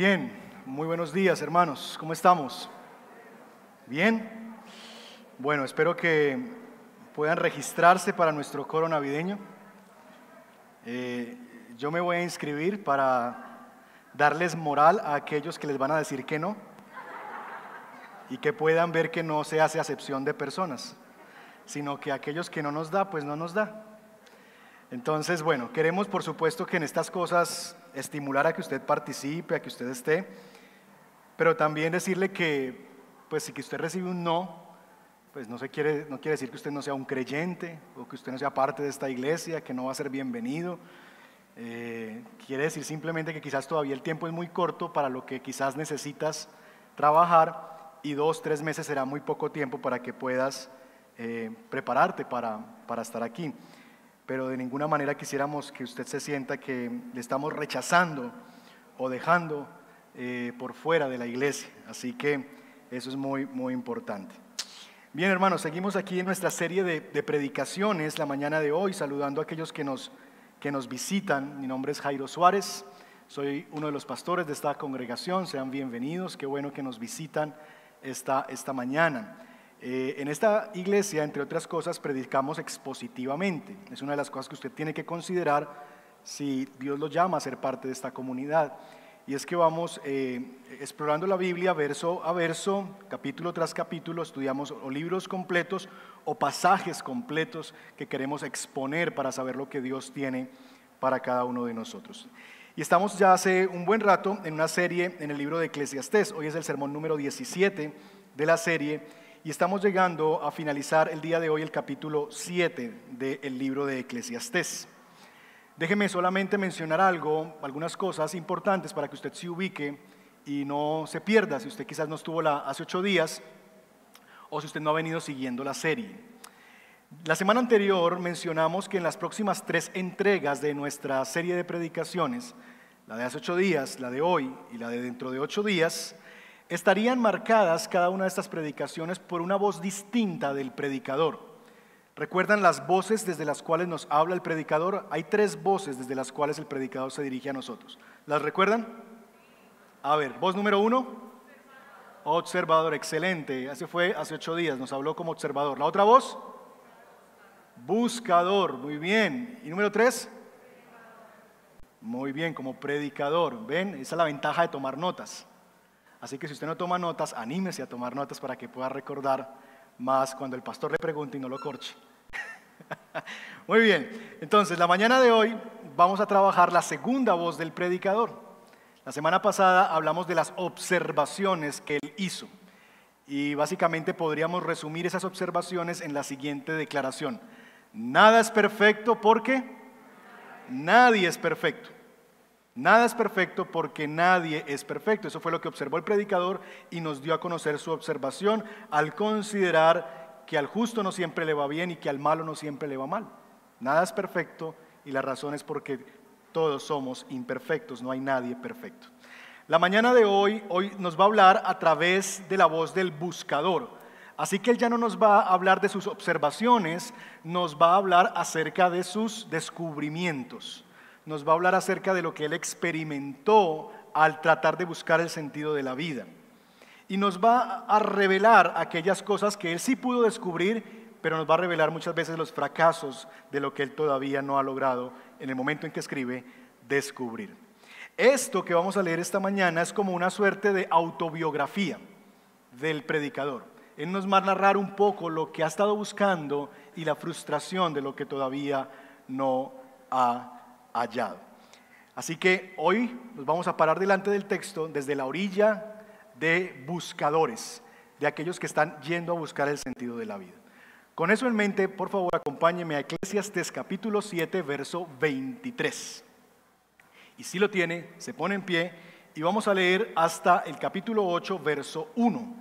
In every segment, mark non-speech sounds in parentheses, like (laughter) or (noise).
Bien, muy buenos días hermanos, ¿cómo estamos? Bien. Bueno, espero que puedan registrarse para nuestro coro navideño. Eh, yo me voy a inscribir para darles moral a aquellos que les van a decir que no y que puedan ver que no se hace acepción de personas, sino que aquellos que no nos da, pues no nos da. Entonces, bueno, queremos por supuesto que en estas cosas estimular a que usted participe, a que usted esté, pero también decirle que, pues si que usted recibe un no, pues no, se quiere, no quiere decir que usted no sea un creyente o que usted no sea parte de esta iglesia, que no va a ser bienvenido. Eh, quiere decir simplemente que quizás todavía el tiempo es muy corto para lo que quizás necesitas trabajar y dos, tres meses será muy poco tiempo para que puedas eh, prepararte para, para estar aquí pero de ninguna manera quisiéramos que usted se sienta que le estamos rechazando o dejando eh, por fuera de la iglesia. Así que eso es muy, muy importante. Bien, hermanos, seguimos aquí en nuestra serie de, predicaciones la mañana de hoy, saludando a aquellos que nos, que nos visitan. Mi nombre es Jairo Suárez, soy uno de los pastores de esta congregación. Sean bienvenidos, qué bueno que nos visitan esta, esta mañana. Eh, en esta iglesia, entre otras cosas, predicamos expositivamente. Es una de las cosas que usted tiene que considerar si Dios lo llama a ser parte de esta comunidad. Y es que vamos eh, explorando la Biblia verso a verso, capítulo tras capítulo, estudiamos o libros completos o pasajes completos que queremos exponer para saber lo que Dios tiene para cada uno de nosotros. Y estamos ya hace un buen rato en una serie en el libro de Eclesiastés. Hoy es el sermón número 17 de la serie y estamos llegando a finalizar el día de hoy el capítulo 7 del libro de Eclesiastés. Déjeme solamente mencionar algo, algunas cosas importantes para que usted se ubique y no se pierda si usted quizás no estuvo la, hace ocho días o si usted no ha venido siguiendo la serie. La semana anterior mencionamos que en las próximas tres entregas de nuestra serie de predicaciones, la de hace ocho días, la de hoy y la de dentro de ocho días, estarían marcadas cada una de estas predicaciones por una voz distinta del predicador. ¿Recuerdan las voces desde las cuales nos habla el predicador? Hay tres voces desde las cuales el predicador se dirige a nosotros. ¿Las recuerdan? A ver, voz número uno. Observador, excelente. Hace fue hace ocho días, nos habló como observador. ¿La otra voz? Buscador, muy bien. ¿Y número tres? Muy bien, como predicador. ¿Ven? Esa es la ventaja de tomar notas. Así que si usted no toma notas, anímese a tomar notas para que pueda recordar más cuando el pastor le pregunte y no lo corche. (laughs) Muy bien, entonces la mañana de hoy vamos a trabajar la segunda voz del predicador. La semana pasada hablamos de las observaciones que él hizo y básicamente podríamos resumir esas observaciones en la siguiente declaración. Nada es perfecto porque nadie es perfecto. Nada es perfecto porque nadie es perfecto. Eso fue lo que observó el predicador y nos dio a conocer su observación al considerar que al justo no siempre le va bien y que al malo no siempre le va mal. Nada es perfecto y la razón es porque todos somos imperfectos, no hay nadie perfecto. La mañana de hoy, hoy nos va a hablar a través de la voz del buscador. Así que él ya no nos va a hablar de sus observaciones, nos va a hablar acerca de sus descubrimientos nos va a hablar acerca de lo que él experimentó al tratar de buscar el sentido de la vida. Y nos va a revelar aquellas cosas que él sí pudo descubrir, pero nos va a revelar muchas veces los fracasos de lo que él todavía no ha logrado en el momento en que escribe descubrir. Esto que vamos a leer esta mañana es como una suerte de autobiografía del predicador. Él nos va a narrar un poco lo que ha estado buscando y la frustración de lo que todavía no ha hallado. Así que hoy nos vamos a parar delante del texto desde la orilla de buscadores, de aquellos que están yendo a buscar el sentido de la vida. Con eso en mente, por favor, acompáñeme a Eclesiastes capítulo 7, verso 23. Y si lo tiene, se pone en pie y vamos a leer hasta el capítulo 8, verso 1.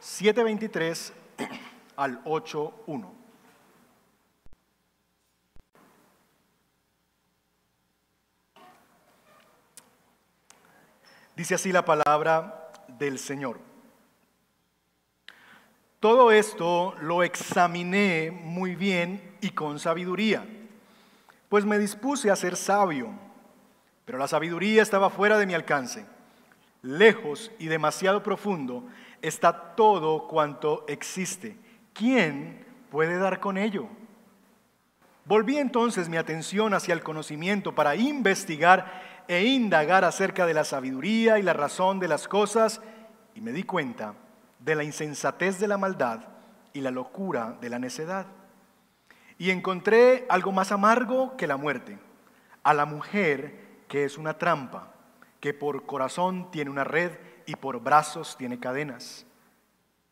7.23 al 8.1. Dice así la palabra del Señor. Todo esto lo examiné muy bien y con sabiduría, pues me dispuse a ser sabio, pero la sabiduría estaba fuera de mi alcance. lejos y demasiado profundo está todo cuanto existe. ¿Quién puede dar con ello? Volví entonces mi atención hacia el conocimiento para investigar e indagar acerca de la sabiduría y la razón de las cosas y me di cuenta de la insensatez de la maldad y la locura de la necedad. Y encontré algo más amargo que la muerte, a la mujer que es una trampa, que por corazón tiene una red y por brazos tiene cadenas.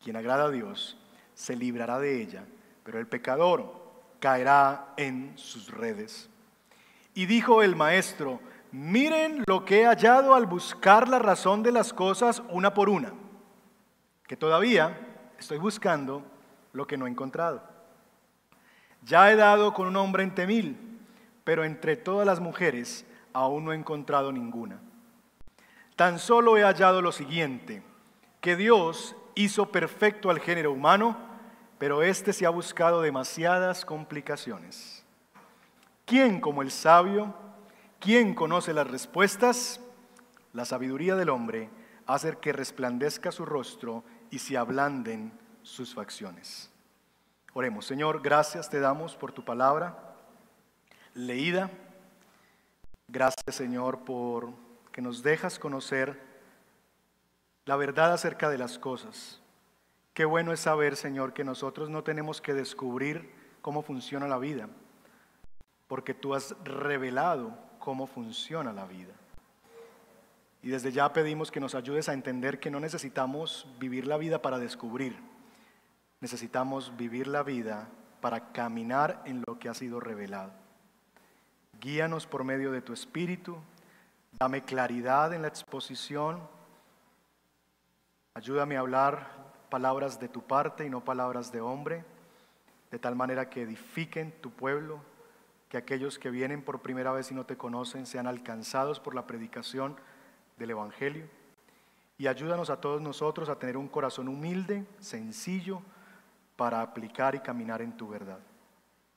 Quien agrada a Dios se librará de ella, pero el pecador caerá en sus redes. Y dijo el maestro, miren lo que he hallado al buscar la razón de las cosas una por una, que todavía estoy buscando lo que no he encontrado. Ya he dado con un hombre entre mil, pero entre todas las mujeres aún no he encontrado ninguna. Tan solo he hallado lo siguiente, que Dios hizo perfecto al género humano, pero éste se ha buscado demasiadas complicaciones. ¿Quién como el sabio? ¿Quién conoce las respuestas? La sabiduría del hombre hace que resplandezca su rostro y se ablanden sus facciones. Oremos, Señor, gracias te damos por tu palabra leída. Gracias, Señor, por que nos dejas conocer la verdad acerca de las cosas. Qué bueno es saber, Señor, que nosotros no tenemos que descubrir cómo funciona la vida, porque tú has revelado cómo funciona la vida. Y desde ya pedimos que nos ayudes a entender que no necesitamos vivir la vida para descubrir, necesitamos vivir la vida para caminar en lo que ha sido revelado. Guíanos por medio de tu Espíritu, dame claridad en la exposición, ayúdame a hablar palabras de tu parte y no palabras de hombre, de tal manera que edifiquen tu pueblo, que aquellos que vienen por primera vez y no te conocen sean alcanzados por la predicación del Evangelio. Y ayúdanos a todos nosotros a tener un corazón humilde, sencillo, para aplicar y caminar en tu verdad.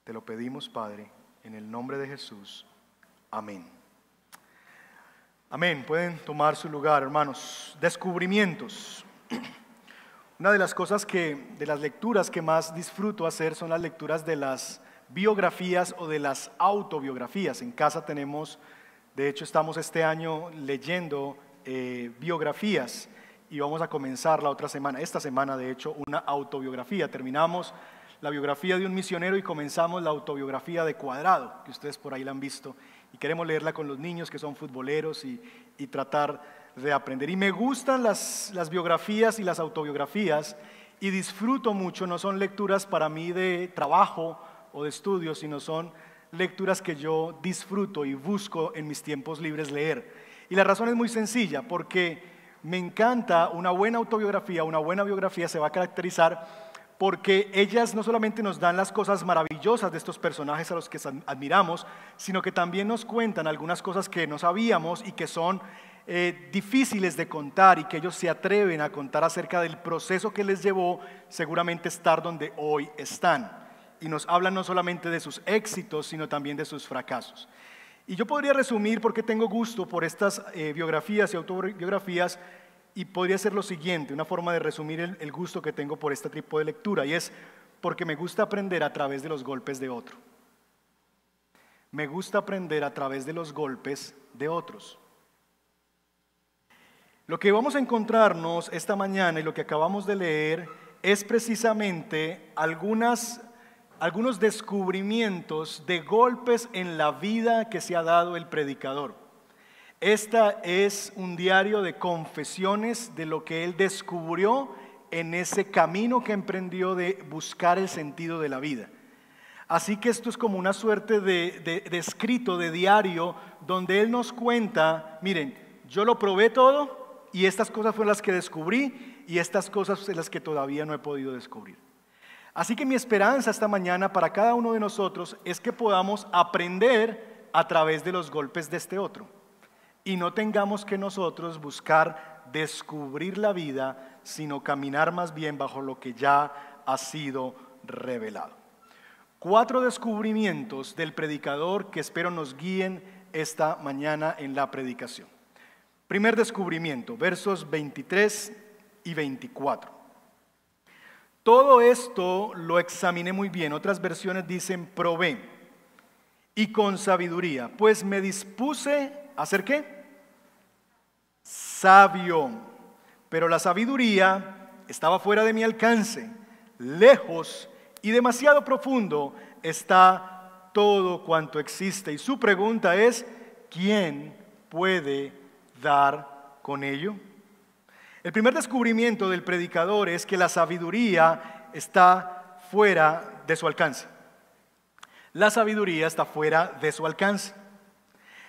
Te lo pedimos, Padre, en el nombre de Jesús. Amén. Amén. Pueden tomar su lugar, hermanos. Descubrimientos. Una de las cosas que, de las lecturas que más disfruto hacer son las lecturas de las biografías o de las autobiografías. En casa tenemos, de hecho estamos este año leyendo eh, biografías y vamos a comenzar la otra semana, esta semana de hecho, una autobiografía. Terminamos la biografía de un misionero y comenzamos la autobiografía de Cuadrado, que ustedes por ahí la han visto, y queremos leerla con los niños que son futboleros y, y tratar de aprender. Y me gustan las, las biografías y las autobiografías y disfruto mucho, no son lecturas para mí de trabajo o de estudio, sino son lecturas que yo disfruto y busco en mis tiempos libres leer. Y la razón es muy sencilla, porque me encanta una buena autobiografía, una buena biografía se va a caracterizar porque ellas no solamente nos dan las cosas maravillosas de estos personajes a los que admiramos, sino que también nos cuentan algunas cosas que no sabíamos y que son eh, difíciles de contar y que ellos se atreven a contar acerca del proceso que les llevó seguramente estar donde hoy están. Y nos hablan no solamente de sus éxitos, sino también de sus fracasos. Y yo podría resumir por qué tengo gusto por estas eh, biografías y autobiografías y podría ser lo siguiente, una forma de resumir el, el gusto que tengo por este tipo de lectura, y es porque me gusta aprender a través de los golpes de otro. Me gusta aprender a través de los golpes de otros. Lo que vamos a encontrarnos esta mañana y lo que acabamos de leer es precisamente algunas, algunos descubrimientos de golpes en la vida que se ha dado el predicador. Esta es un diario de confesiones de lo que él descubrió en ese camino que emprendió de buscar el sentido de la vida. Así que esto es como una suerte de, escrito, de diario, donde él nos cuenta, miren, yo lo probé todo, y estas cosas fueron las que descubrí y estas cosas son las que todavía no he podido descubrir. Así que mi esperanza esta mañana para cada uno de nosotros es que podamos aprender a través de los golpes de este otro y no tengamos que nosotros buscar descubrir la vida, sino caminar más bien bajo lo que ya ha sido revelado. Cuatro descubrimientos del predicador que espero nos guíen esta mañana en la predicación. Primer descubrimiento, versos 23 y 24. Todo esto lo examiné muy bien. Otras versiones dicen probé y con sabiduría, pues me dispuse a hacer qué? Sabio. Pero la sabiduría estaba fuera de mi alcance, lejos y demasiado profundo está todo cuanto existe. Y su pregunta es, ¿quién puede dar con ello? El primer descubrimiento del predicador es que la sabiduría está fuera de su alcance. La sabiduría está fuera de su alcance.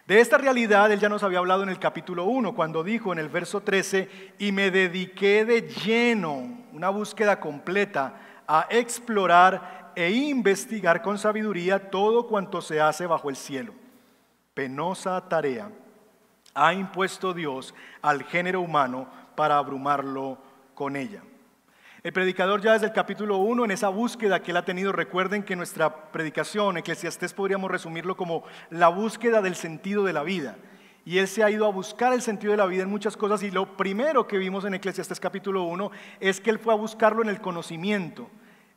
De esta realidad él ya nos había hablado en el capítulo 1, cuando dijo en el verso 13, y me dediqué de lleno, una búsqueda completa, a explorar e investigar con sabiduría todo cuanto se hace bajo el cielo. Penosa tarea ha impuesto Dios al género humano para abrumarlo con ella. El predicador ya desde el capítulo 1, en esa búsqueda que él ha tenido, recuerden que nuestra predicación, Eclesiastés, podríamos resumirlo como la búsqueda del sentido de la vida. Y él se ha ido a buscar el sentido de la vida en muchas cosas y lo primero que vimos en Eclesiastés capítulo 1 es que él fue a buscarlo en el conocimiento,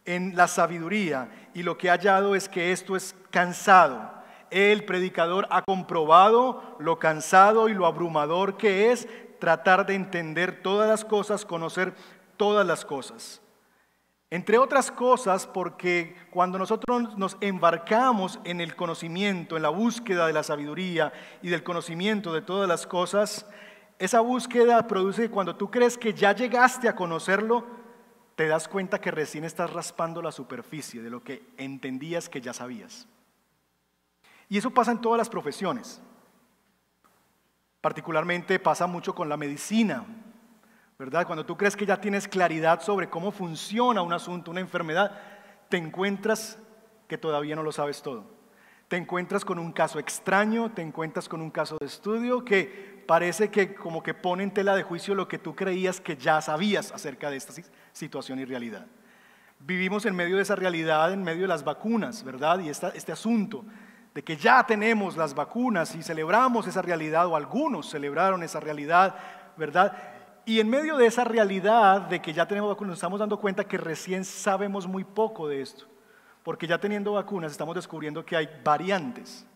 en la sabiduría y lo que ha hallado es que esto es cansado. El predicador ha comprobado lo cansado y lo abrumador que es tratar de entender todas las cosas, conocer todas las cosas. Entre otras cosas, porque cuando nosotros nos embarcamos en el conocimiento, en la búsqueda de la sabiduría y del conocimiento de todas las cosas, esa búsqueda produce que cuando tú crees que ya llegaste a conocerlo, te das cuenta que recién estás raspando la superficie de lo que entendías que ya sabías. Y eso pasa en todas las profesiones. Particularmente pasa mucho con la medicina, ¿verdad? Cuando tú crees que ya tienes claridad sobre cómo funciona un asunto, una enfermedad, te encuentras que todavía no lo sabes todo. Te encuentras con un caso extraño, te encuentras con un caso de estudio que parece que como que pone en tela de juicio lo que tú creías que ya sabías acerca de esta situación y realidad. Vivimos en medio de esa realidad, en medio de las vacunas, ¿verdad? Y este asunto de que ya tenemos las vacunas y celebramos esa realidad, o algunos celebraron esa realidad, ¿verdad? Y en medio de esa realidad de que ya tenemos vacunas, nos estamos dando cuenta que recién sabemos muy poco de esto, porque ya teniendo vacunas estamos descubriendo que hay variantes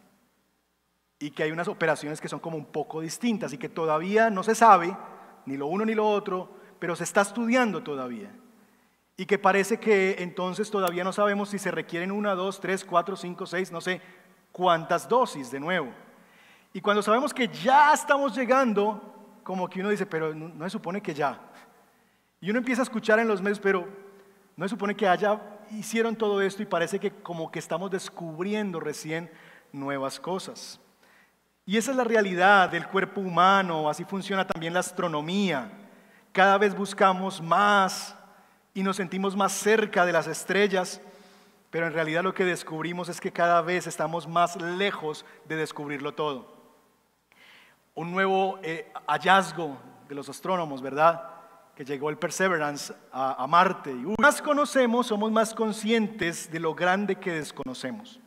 y que hay unas operaciones que son como un poco distintas y que todavía no se sabe, ni lo uno ni lo otro, pero se está estudiando todavía. Y que parece que entonces todavía no sabemos si se requieren una, dos, tres, cuatro, cinco, seis, no sé, cuántas dosis de nuevo. Y cuando sabemos que ya estamos llegando, como que uno dice, pero no, se supone que ya. Y uno empieza a escuchar en los medios, pero no se supone que haya, hicieron todo esto y parece que como que estamos descubriendo recién nuevas cosas. Y esa es la realidad del cuerpo humano, así funciona también la astronomía. Cada vez buscamos más y nos sentimos más cerca de las estrellas pero en realidad lo que descubrimos es que cada vez estamos más lejos de descubrirlo todo. Un nuevo eh, hallazgo de los astrónomos, ¿verdad? Que llegó el Perseverance a, a Marte. Y más conocemos, somos más conscientes de lo grande que desconocemos.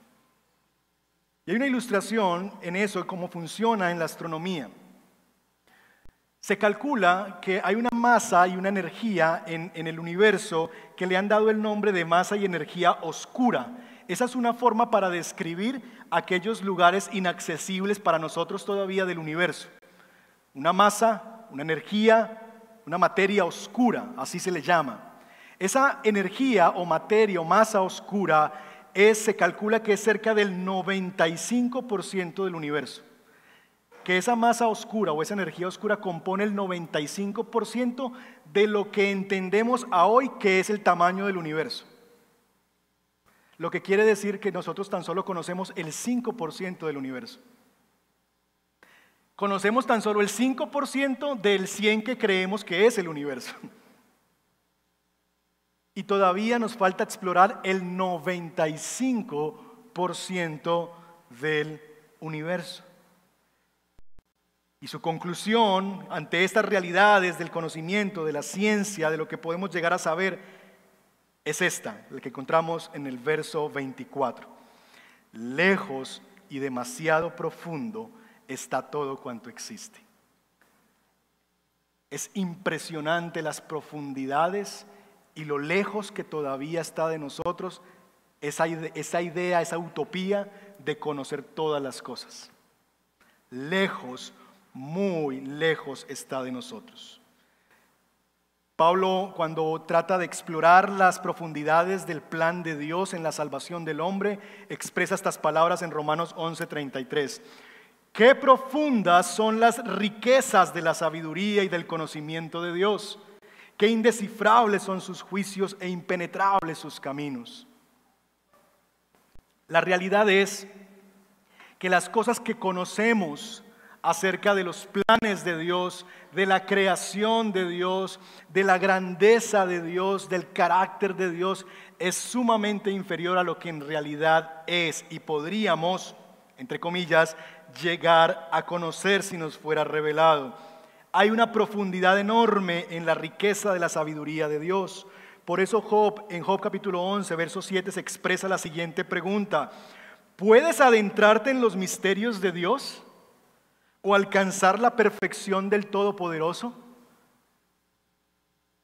Y hay una ilustración en eso, cómo funciona en la astronomía. Se calcula que hay una masa y una energía en, el universo que le han dado el nombre de masa y energía oscura. Esa es una forma para describir aquellos lugares inaccesibles para nosotros todavía del universo. Una masa, una energía, una materia oscura, así se le llama. Esa energía o materia o masa oscura es, se calcula que es cerca del 95% del universo que esa masa oscura o esa energía oscura compone el 95% de lo que entendemos a hoy que es el tamaño del universo. Lo que quiere decir que nosotros tan solo conocemos el 5% del universo. Conocemos tan solo el 5% del 100 que creemos que es el universo. (laughs) Y todavía nos falta explorar el 95% del universo. Y su conclusión ante estas realidades del conocimiento, de la ciencia, de lo que podemos llegar a saber, es esta, la que encontramos en el verso 24. Lejos y demasiado profundo está todo cuanto existe. Es impresionante las profundidades y lo lejos que todavía está de nosotros esa, esa idea, esa utopía de conocer todas las cosas. Lejos, muy lejos está de nosotros. Pablo, cuando trata de explorar las profundidades del plan de Dios en la salvación del hombre, expresa estas palabras en Romanos 11:33. Qué profundas son las riquezas de la sabiduría y del conocimiento de Dios. Qué indescifrables son sus juicios e impenetrables sus caminos. La realidad es que las cosas que conocemos acerca de los planes de Dios, de la creación de Dios, de la grandeza de Dios, del carácter de Dios, es sumamente inferior a lo que en realidad es y podríamos, entre comillas, llegar a conocer si nos fuera revelado. Hay una profundidad enorme en la riqueza de la sabiduría de Dios. Por eso Job, en Job capítulo 11, verso 7, se expresa la siguiente pregunta. ¿Puedes adentrarte en los misterios de Dios o alcanzar la perfección del Todopoderoso?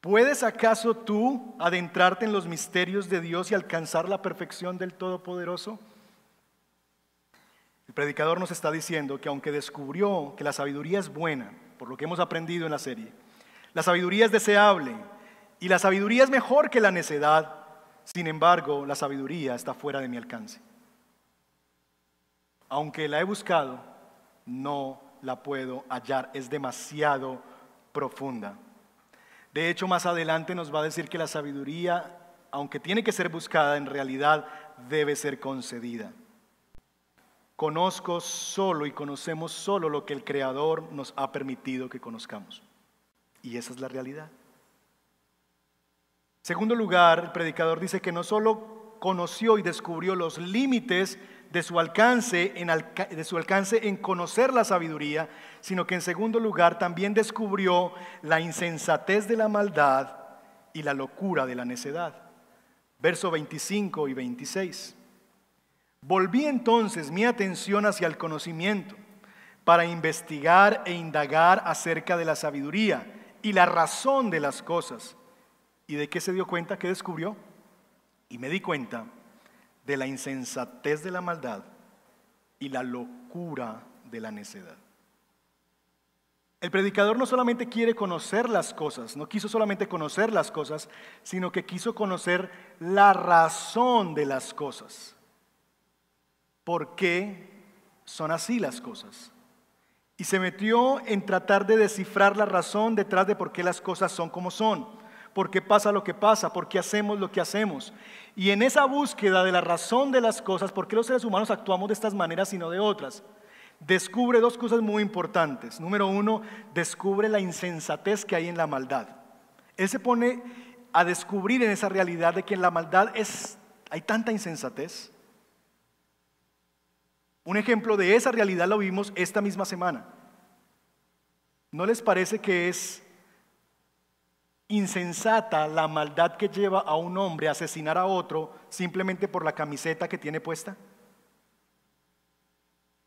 ¿Puedes acaso tú adentrarte en los misterios de Dios y alcanzar la perfección del Todopoderoso? El predicador nos está diciendo que aunque descubrió que la sabiduría es buena, por lo que hemos aprendido en la serie, la sabiduría es deseable, y la sabiduría es mejor que la necedad. Sin embargo, la sabiduría está fuera de mi alcance. Aunque la he buscado, no la puedo hallar. Es demasiado profunda. De hecho, más adelante nos va a decir que la sabiduría, aunque tiene que ser buscada, en realidad debe ser concedida. Conozco solo y conocemos solo lo que el Creador nos ha permitido que conozcamos. Y esa es la realidad. Segundo lugar, el predicador dice que no solo conoció y descubrió los límites de su alcance en, de su alcance en conocer la sabiduría, sino que en segundo lugar también descubrió la insensatez de la maldad y la locura de la necedad. Verso 25 y 26. Volví entonces mi atención hacia el conocimiento para investigar e indagar acerca de la sabiduría y la razón de las cosas ¿Y de qué se dio cuenta? ¿Qué descubrió? Y me di cuenta de la insensatez de la maldad y la locura de la necedad. El predicador no solamente quiere conocer las cosas, no quiso solamente conocer las cosas, sino que quiso conocer la razón de las cosas. ¿Por qué son así las cosas? Y se metió en tratar de descifrar la razón detrás de por qué las cosas son como son por qué pasa lo que pasa, por qué hacemos lo que hacemos. Y en esa búsqueda de la razón de las cosas, por qué los seres humanos actuamos de estas maneras y no de otras, descubre dos cosas muy importantes. Número uno, descubre la insensatez que hay en la maldad. Él se pone a descubrir en esa realidad de que en la maldad es, hay tanta insensatez. Un ejemplo de esa realidad lo vimos esta misma semana. ¿No les parece que es insensata la maldad que lleva a un hombre a asesinar a otro simplemente por la camiseta que tiene puesta?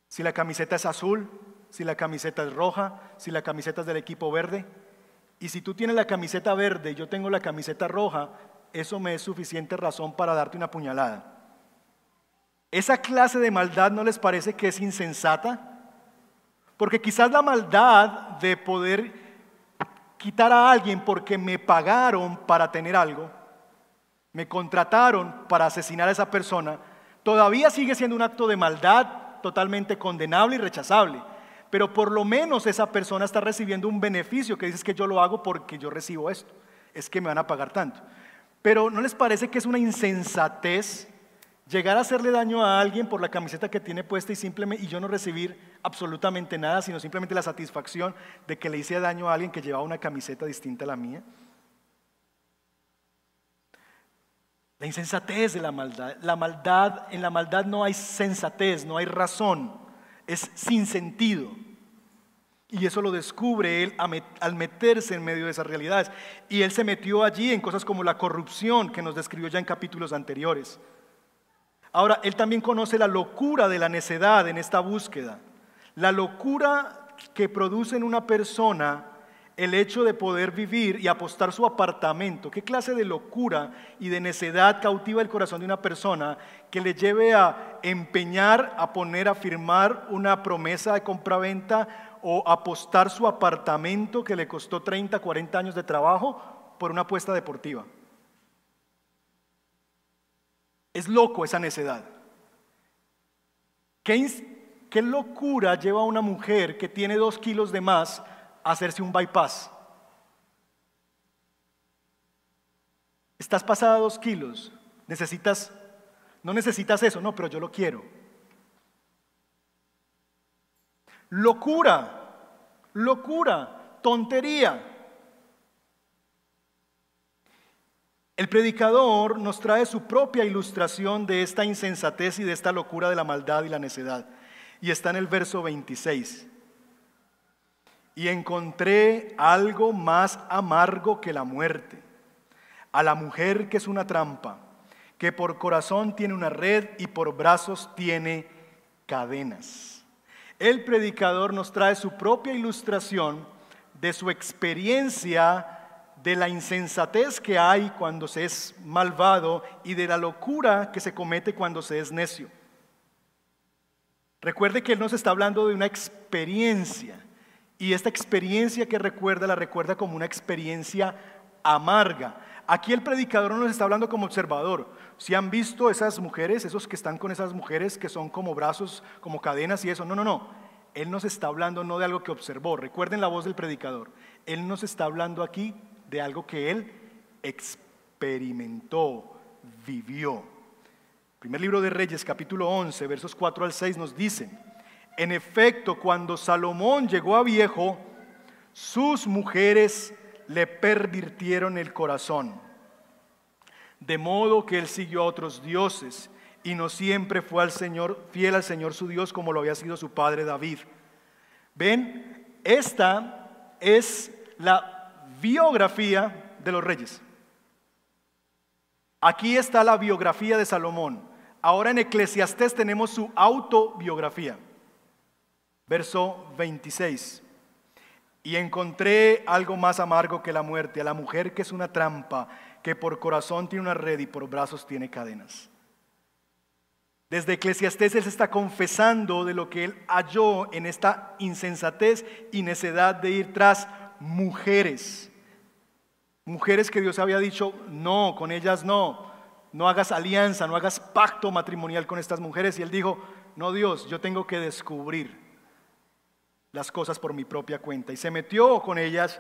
Si la camiseta es azul, si la camiseta es roja, si la camiseta es del equipo verde. Y si tú tienes la camiseta verde y yo tengo la camiseta roja, eso me es suficiente razón para darte una puñalada. ¿Esa clase de maldad no les parece que es insensata? Porque quizás la maldad de poder quitar a alguien porque me pagaron para tener algo, me contrataron para asesinar a esa persona, todavía sigue siendo un acto de maldad totalmente condenable y rechazable. Pero por lo menos esa persona está recibiendo un beneficio que dices que yo lo hago porque yo recibo esto. Es que me van a pagar tanto. Pero ¿no les parece que es una insensatez llegar a hacerle daño a alguien por la camiseta que tiene puesta y simplemente y yo no recibir absolutamente nada, sino simplemente la satisfacción de que le hice daño a alguien que llevaba una camiseta distinta a la mía. La insensatez de la maldad. La maldad, en la maldad no hay sensatez, no hay razón, es sin sentido. Y eso lo descubre él al meterse en medio de esas realidades. Y él se metió allí en cosas como la corrupción que nos describió ya en capítulos anteriores. Ahora, él también conoce la locura de la necedad en esta búsqueda. La locura que produce en una persona el hecho de poder vivir y apostar su apartamento. ¿Qué clase de locura y de necedad cautiva el corazón de una persona que le lleve a empeñar, a poner, a firmar una promesa de compraventa o apostar su apartamento que le costó 30, 40 años de trabajo por una apuesta deportiva? Es loco esa necedad. ¿Qué, ¿Qué, locura lleva una mujer que tiene dos kilos de más a hacerse un bypass? Estás pasada dos kilos, necesitas, no necesitas eso, no, pero yo lo quiero. Locura, locura, tontería. El predicador nos trae su propia ilustración de esta insensatez y de esta locura de la maldad y la necedad. Y está en el verso 26. Y encontré algo más amargo que la muerte, a la mujer que es una trampa, que por corazón tiene una red y por brazos tiene cadenas. El predicador nos trae su propia ilustración de su experiencia de la insensatez que hay cuando se es malvado y de la locura que se comete cuando se es necio. Recuerde que Él nos está hablando de una experiencia y esta experiencia que recuerda la recuerda como una experiencia amarga. Aquí el predicador no nos está hablando como observador. Si han visto esas mujeres, esos que están con esas mujeres que son como brazos, como cadenas y eso, no, no, no. Él nos está hablando no de algo que observó. Recuerden la voz del predicador. Él nos está hablando aquí de algo que él experimentó, vivió. Primer libro de Reyes, capítulo 11, versos 4 al 6 nos dice, en efecto, cuando Salomón llegó a viejo, sus mujeres le pervirtieron el corazón, de modo que él siguió a otros dioses y no siempre fue al Señor, fiel al Señor su Dios como lo había sido su padre David. Ven, esta es la biografía de los reyes. Aquí está la biografía de Salomón. Ahora en Eclesiastés tenemos su autobiografía. Verso 26. Y encontré algo más amargo que la muerte, a la mujer que es una trampa, que por corazón tiene una red y por brazos tiene cadenas. Desde Eclesiastés él se está confesando de lo que él halló en esta insensatez y necedad de ir tras mujeres. Mujeres que Dios había dicho, no, con ellas no, no hagas alianza, no hagas pacto matrimonial con estas mujeres. Y él dijo, no Dios, yo tengo que descubrir las cosas por mi propia cuenta. Y se metió con ellas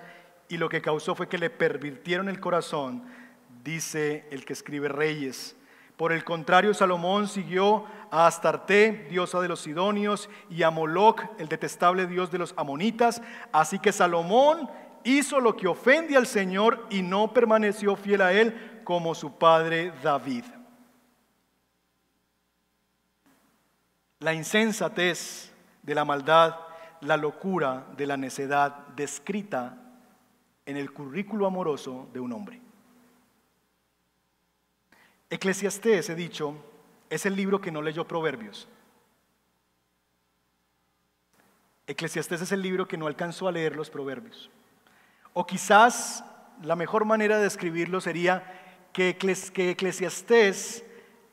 y lo que causó fue que le pervirtieron el corazón, dice el que escribe Reyes. Por el contrario, Salomón siguió a Astarte, diosa de los Sidonios, y a Moloc, el detestable dios de los Amonitas. Así que Salomón hizo lo que ofende al Señor y no permaneció fiel a Él como su padre David. La insensatez de la maldad, la locura de la necedad descrita en el currículo amoroso de un hombre. Eclesiastés, he dicho, es el libro que no leyó Proverbios. Eclesiastés es el libro que no alcanzó a leer los Proverbios. O quizás la mejor manera de describirlo sería que, Eclesiastés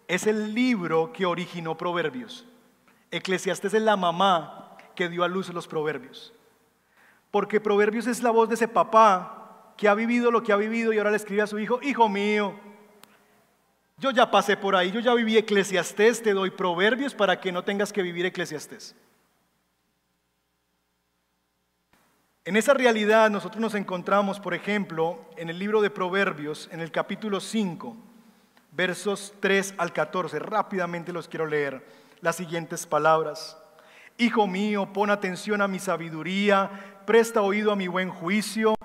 es el libro que originó Proverbios. Eclesiastés es la mamá que dio a luz los Proverbios. Porque Proverbios es la voz de ese papá que ha vivido lo que ha vivido y ahora le escribe a su hijo, hijo mío, yo ya pasé por ahí, yo ya viví Eclesiastés, te doy Proverbios para que no tengas que vivir Eclesiastés. En esa realidad nosotros nos encontramos, por ejemplo, en el libro de Proverbios, en el capítulo 5, versos 3 al 14. Rápidamente los quiero leer. Las siguientes palabras. Hijo mío, pon atención a mi sabiduría, presta oído a mi buen juicio,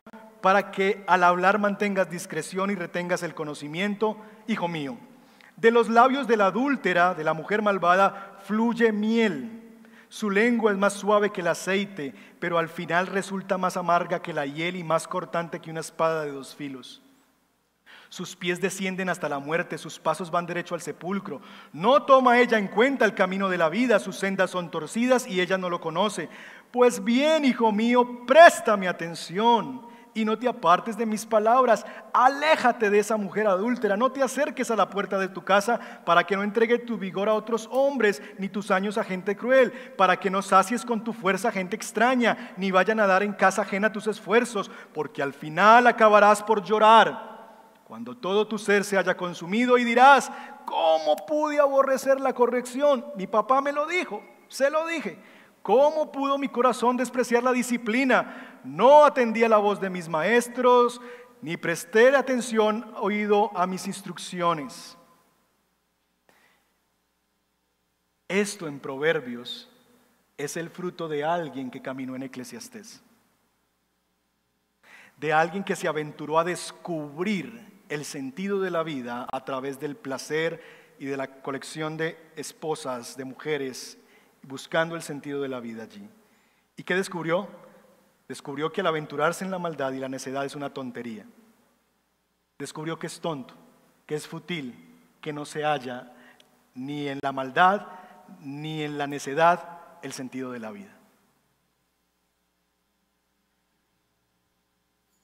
para que al hablar mantengas discreción y retengas el conocimiento. Hijo mío, de los labios de la adúltera, de la mujer malvada, fluye miel su lengua es más suave que el aceite, pero al final resulta más amarga que la hiel y más cortante que una espada de dos filos. Sus pies descienden hasta la muerte, sus pasos van derecho al sepulcro. No toma ella en cuenta el camino de la vida, sus sendas son torcidas y ella no lo conoce. Pues bien, hijo mío, préstame atención y no te apartes de mis palabras. Aléjate de esa mujer adúltera, no te acerques a la puerta de tu casa para que no entregue tu vigor a otros hombres, ni tus años a gente cruel, para que no sacies con tu fuerza a gente extraña, ni vayan a dar en casa ajena tus esfuerzos, porque al final acabarás por llorar cuando todo tu ser se haya consumido y dirás, ¿cómo pude aborrecer la corrección? Mi papá me lo dijo, se lo dije. ¿Cómo pudo mi corazón despreciar la disciplina? No atendí a la voz de mis maestros, ni presté atención oído a mis instrucciones. Esto en Proverbios es el fruto de alguien que caminó en Eclesiastés, de alguien que se aventuró a descubrir el sentido de la vida a través del placer y de la colección de esposas, de mujeres, buscando el sentido de la vida allí. ¿Y qué descubrió? Descubrió que al aventurarse en la maldad y la necedad es una tontería. Descubrió que es tonto, que es fútil, que no se halla ni en la maldad ni en la necedad el sentido de la vida.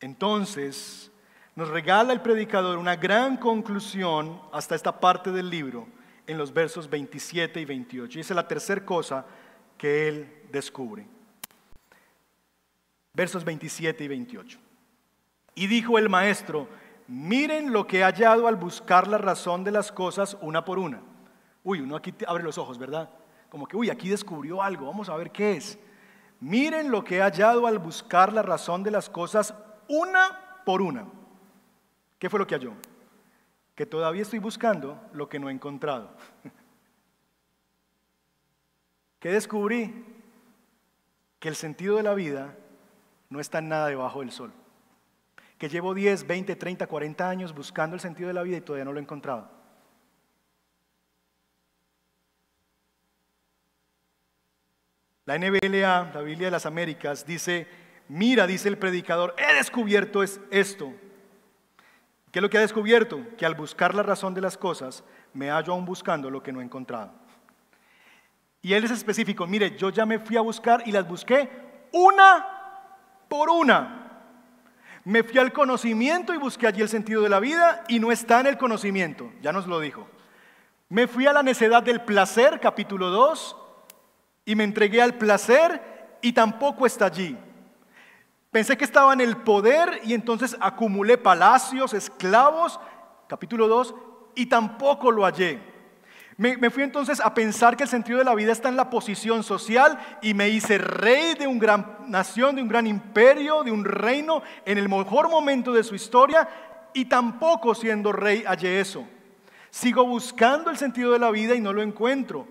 Entonces, nos regala el predicador una gran conclusión hasta esta parte del libro en los versos 27 y 28. Y esa es la tercera cosa que él descubre. Versos 27 y 28. Y dijo el maestro, miren lo que he hallado al buscar la razón de las cosas una por una. Uy, uno aquí abre los ojos, ¿verdad? Como que, uy, aquí descubrió algo, vamos a ver qué es. Miren lo que he hallado al buscar la razón de las cosas una por una. ¿Qué fue lo que halló? Que todavía estoy buscando lo que no he encontrado. (laughs) ¿Qué descubrí? Que el sentido de la vida no está nada debajo del sol. Que llevo 10, 20, 30, 40 años buscando el sentido de la vida y todavía no lo he encontrado. La NBLA, la Biblia de las Américas, dice, mira, dice el predicador, he descubierto esto, ¿Qué es lo que ha descubierto? Que al buscar la razón de las cosas, me hallo aún buscando lo que no he encontrado. Y él es específico, mire, yo ya me fui a buscar y las busqué una por una. Me fui al conocimiento y busqué allí el sentido de la vida y no está en el conocimiento, ya nos lo dijo. Me fui a la necedad del placer, capítulo 2, y me entregué al placer y tampoco está allí. Pensé que estaba en el poder y entonces acumulé palacios, esclavos, capítulo 2, y tampoco lo hallé. Me, fui entonces a pensar que el sentido de la vida está en la posición social y me hice rey de una gran nación, de un gran imperio, de un reino en el mejor momento de su historia y tampoco siendo rey hallé eso. Sigo buscando el sentido de la vida y no lo encuentro.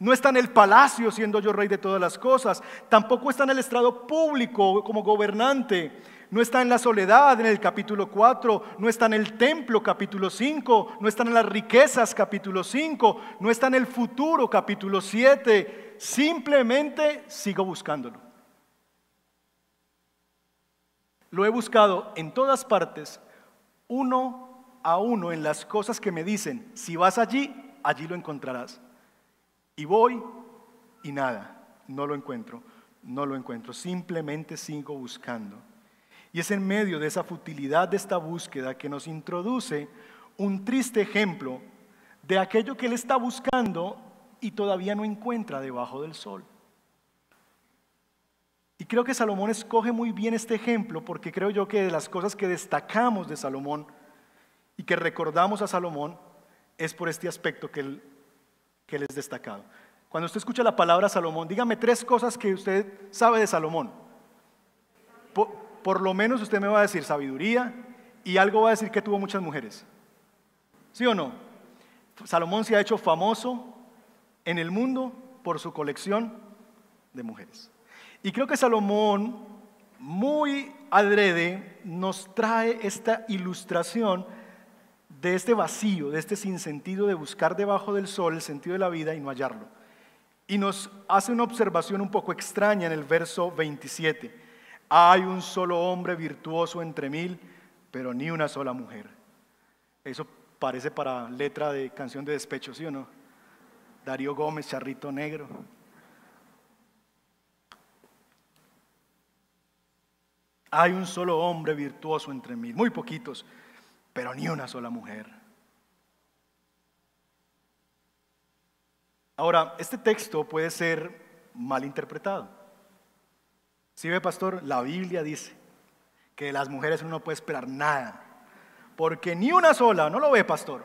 No está en el palacio siendo yo rey de todas las cosas. Tampoco está en el estrado público como gobernante. No está en la soledad en el capítulo 4. No está en el templo capítulo 5. No está en las riquezas capítulo 5. No está en el futuro capítulo 7. Simplemente sigo buscándolo. Lo he buscado en todas partes, uno a uno, en las cosas que me dicen, si vas allí, allí lo encontrarás. Y voy y nada, no lo encuentro, no lo encuentro, simplemente sigo buscando. Y es en medio de esa futilidad de esta búsqueda que nos introduce un triste ejemplo de aquello que él está buscando y todavía no encuentra debajo del sol. Y creo que Salomón escoge muy bien este ejemplo porque creo yo que de las cosas que destacamos de Salomón y que recordamos a Salomón es por este aspecto que él les destacado. Cuando usted escucha la palabra Salomón, dígame tres cosas que usted sabe de Salomón. Lo menos usted me va a decir sabiduría y algo va a decir que tuvo muchas mujeres. ¿Sí o no? Salomón se ha hecho famoso en el mundo por su colección de mujeres. Y creo que Salomón, muy adrede, nos trae esta ilustración de este vacío, de este sinsentido de buscar debajo del sol el sentido de la vida y no hallarlo. Y nos hace una observación un poco extraña en el verso 27. Hay un solo hombre virtuoso entre mil, pero ni una sola mujer. Eso parece para letra de canción de despecho, ¿sí o no? Darío Gómez, Charrito Negro. Hay un solo hombre virtuoso entre mil, muy poquitos, pero ni una sola mujer. Ahora, este texto puede ser mal interpretado. Si ve, pastor, la Biblia dice que de las mujeres uno no puede esperar nada, porque ni una sola, ¿no lo ve, pastor?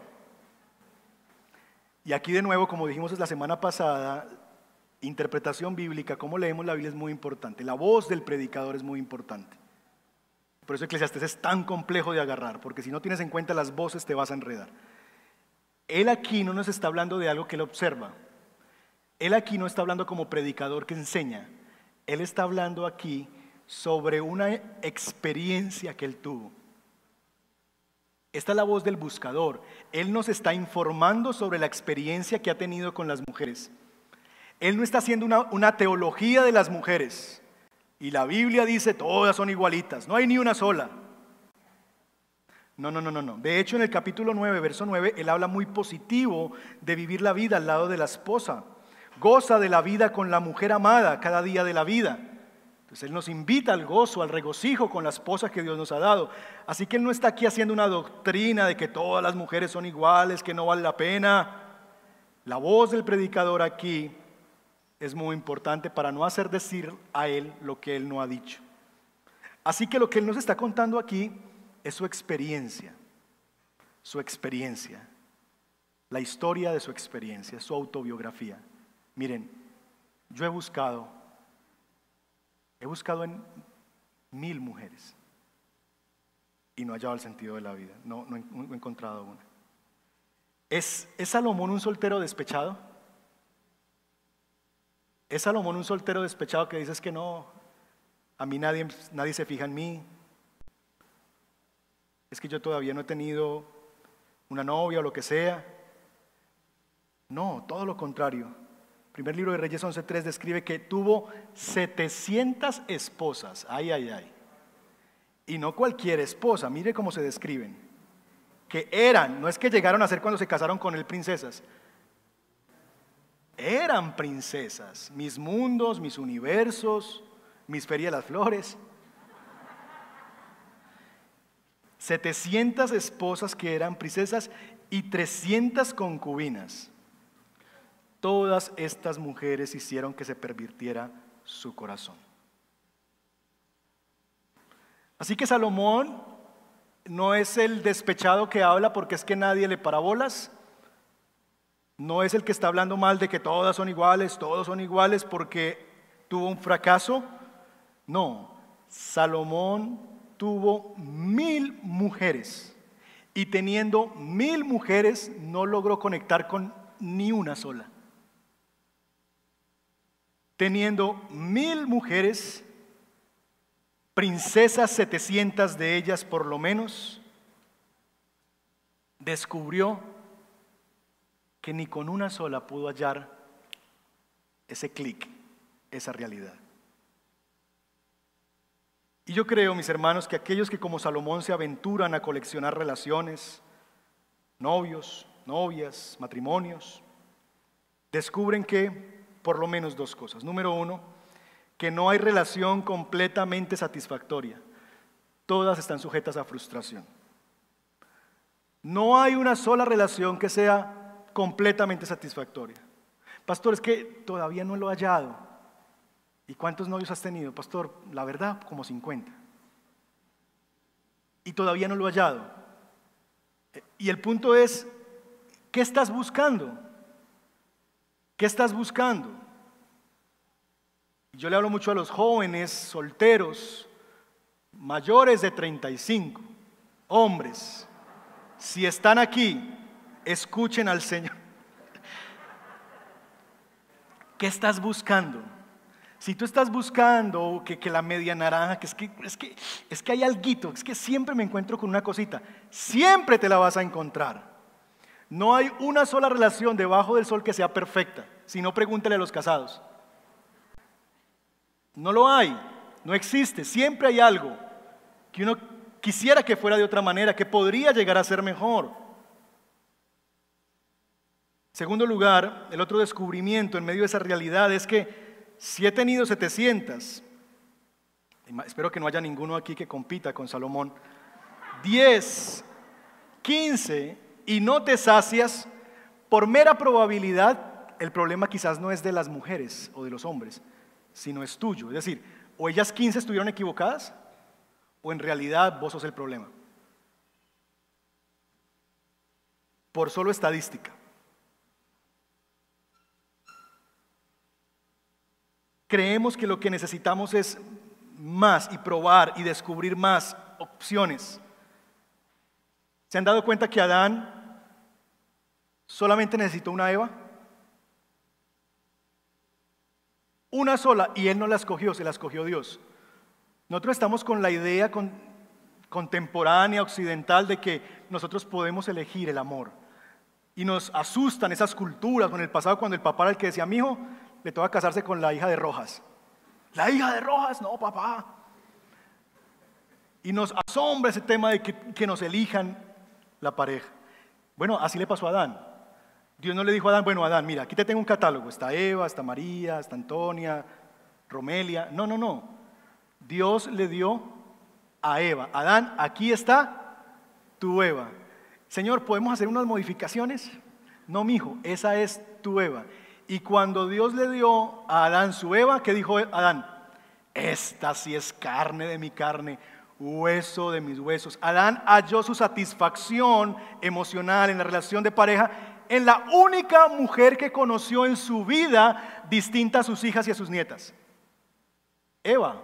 Y aquí de nuevo, como dijimos la semana pasada, interpretación bíblica, cómo leemos la Biblia es muy importante. La voz del predicador es muy importante. Por eso Eclesiastes es tan complejo de agarrar, porque si no tienes en cuenta las voces te vas a enredar. Él aquí no nos está hablando de algo que él observa. Él aquí no está hablando como predicador que enseña. Él está hablando aquí sobre una experiencia que él tuvo. Esta es la voz del buscador. Él nos está informando sobre la experiencia que ha tenido con las mujeres. Él no está haciendo una, teología de las mujeres. Y la Biblia dice, todas son igualitas, no hay ni una sola. No, no, no, no, no. De hecho, en el capítulo 9, verso 9, él habla muy positivo de vivir la vida al lado de la esposa. Goza de la vida con la mujer amada cada día de la vida. Entonces Él nos invita al gozo, al regocijo con la esposa que Dios nos ha dado. Así que Él no está aquí haciendo una doctrina de que todas las mujeres son iguales, que no vale la pena. La voz del predicador aquí es muy importante para no hacer decir a Él lo que Él no ha dicho. Así que lo que Él nos está contando aquí es su experiencia, su experiencia, la historia de su experiencia, su autobiografía. Miren, yo he buscado He buscado en mil mujeres y no he hallado el sentido de la vida. No, no, he, encontrado una. ¿Es, ¿Es Salomón un soltero despechado? ¿Es Salomón un soltero despechado que dices que no? A mí nadie, nadie se fija en mí. Es que yo todavía no he tenido una novia o lo que sea. No, todo lo contrario primer libro de Reyes 11.3 describe que tuvo 700 esposas. Ay, ay, ay. Y no cualquier esposa, mire cómo se describen. Que eran, no es que llegaron a ser cuando se casaron con él princesas. Eran princesas, mis mundos, mis universos, mis ferias de las flores. 700 esposas que eran princesas y 300 concubinas. Todas estas mujeres hicieron que se pervirtiera su corazón. Así que Salomón no es el despechado que habla porque es que nadie le parabolas. No es el que está hablando mal de que todas son iguales, todos son iguales porque tuvo un fracaso. No, Salomón tuvo mil mujeres y teniendo mil mujeres no logró conectar con ni una sola teniendo mil mujeres, princesas, setecientas de ellas por lo menos, descubrió que ni con una sola pudo hallar ese clic, esa realidad. Y yo creo, mis hermanos, que aquellos que como Salomón se aventuran a coleccionar relaciones, novios, novias, matrimonios, descubren que por lo menos dos cosas. Número uno, que no hay relación completamente satisfactoria. Todas están sujetas a frustración. No hay una sola relación que sea completamente satisfactoria. Pastor, es que todavía no lo he hallado. ¿Y cuántos novios has tenido? Pastor, la verdad, como 50. Y todavía no lo he hallado. Y el punto es, ¿qué estás buscando? ¿Qué estás buscando? Yo le hablo mucho a los jóvenes solteros, mayores de 35, hombres. Si están aquí, escuchen al Señor. ¿Qué estás buscando? Si tú estás buscando que, la media naranja, que es que, es que es que hay algo, es que siempre me encuentro con una cosita, siempre te la vas a encontrar. No hay una sola relación debajo del sol que sea perfecta, si no pregúntale a los casados. No lo hay, no existe, siempre hay algo que uno quisiera que fuera de otra manera, que podría llegar a ser mejor. Segundo lugar, el otro descubrimiento en medio de esa realidad es que si he tenido 700, espero que no haya ninguno aquí que compita con Salomón, 10, 15 y no te sacias, por mera probabilidad, el problema quizás no es de las mujeres o de los hombres, sino es tuyo. Es decir, o ellas 15 estuvieron equivocadas, o en realidad vos sos el problema. Por solo estadística. Creemos que lo que necesitamos es más y probar y descubrir más opciones. ¿Se han dado cuenta que Adán solamente necesitó una Eva? Una sola, y él no la escogió, se la escogió Dios. Nosotros estamos con la idea contemporánea, occidental, de que nosotros podemos elegir el amor. Y nos asustan esas culturas con el pasado cuando el papá era el que decía, mi hijo, le toca casarse con la hija de Rojas. La hija de Rojas, no, papá. Y nos asombra ese tema de que, nos elijan la pareja. Bueno, así le pasó a Adán. Dios no le dijo a Adán, bueno, Adán, mira, aquí te tengo un catálogo. Está Eva, está María, está Antonia, Romelia. No, no, no. Dios le dio a Eva. Adán, aquí está tu Eva. Señor, ¿podemos hacer unas modificaciones? No, mi hijo, esa es tu Eva. Y cuando Dios le dio a Adán su Eva, ¿qué dijo Adán? Esta sí es carne de mi carne, hueso de mis huesos. Adán halló su satisfacción emocional en la relación de pareja en la única mujer que conoció en su vida distinta a sus hijas y a sus nietas. Eva.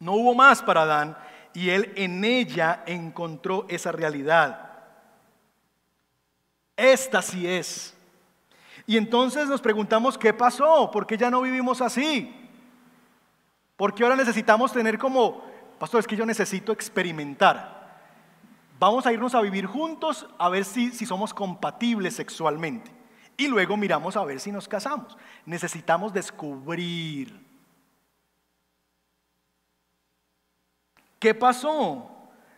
No hubo más para Adán y él en ella encontró esa realidad. Esta sí es y entonces nos preguntamos, ¿qué pasó? ¿Por qué ya no vivimos así? ¿Por qué ahora necesitamos tener como, pastor, es que yo necesito experimentar? Vamos a irnos a vivir juntos a ver si, si somos compatibles sexualmente. Y luego miramos a ver si nos casamos. Necesitamos descubrir. ¿Qué pasó?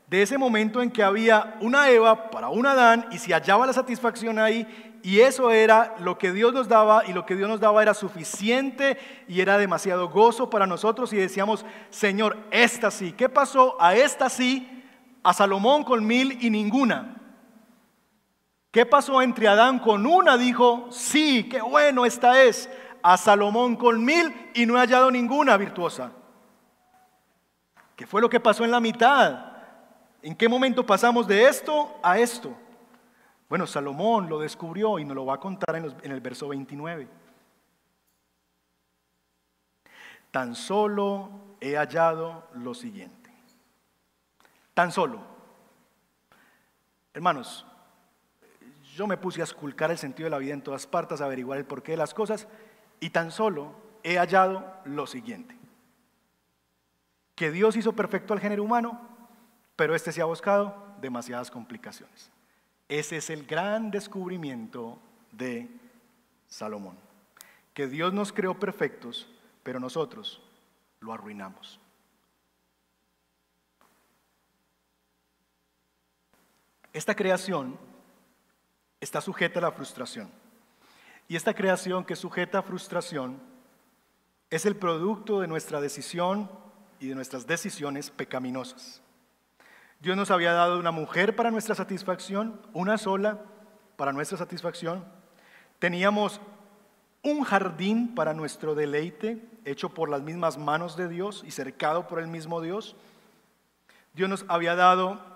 De ese momento en que había una Eva para un Adán y se hallaba la satisfacción ahí y eso era lo que Dios nos daba y lo que Dios nos daba era suficiente y era demasiado gozo para nosotros y decíamos, Señor, esta sí. ¿Qué pasó a esta sí? A Salomón con mil y ninguna. ¿Qué pasó entre Adán con una? Dijo, sí, qué bueno esta es. A Salomón con mil y no he hallado ninguna virtuosa. ¿Qué fue lo que pasó en la mitad? ¿En qué momento pasamos de esto a esto? Bueno, Salomón lo descubrió y nos lo va a contar en, el verso 29. Tan solo he hallado lo siguiente. Tan solo. Hermanos, yo me puse a esculcar el sentido de la vida en todas partes, a averiguar el porqué de las cosas, y tan solo he hallado lo siguiente. Que Dios hizo perfecto al género humano, pero este se ha buscado demasiadas complicaciones. Ese es el gran descubrimiento de Salomón. Que Dios nos creó perfectos, pero nosotros lo arruinamos. Esta creación está sujeta a la frustración. Y esta creación que sujeta a frustración es el producto de nuestra decisión y de nuestras decisiones pecaminosas. Dios nos había dado una mujer para nuestra satisfacción, una sola para nuestra satisfacción. Teníamos un jardín para nuestro deleite, hecho por las mismas manos de Dios y cercado por el mismo Dios. Dios nos había dado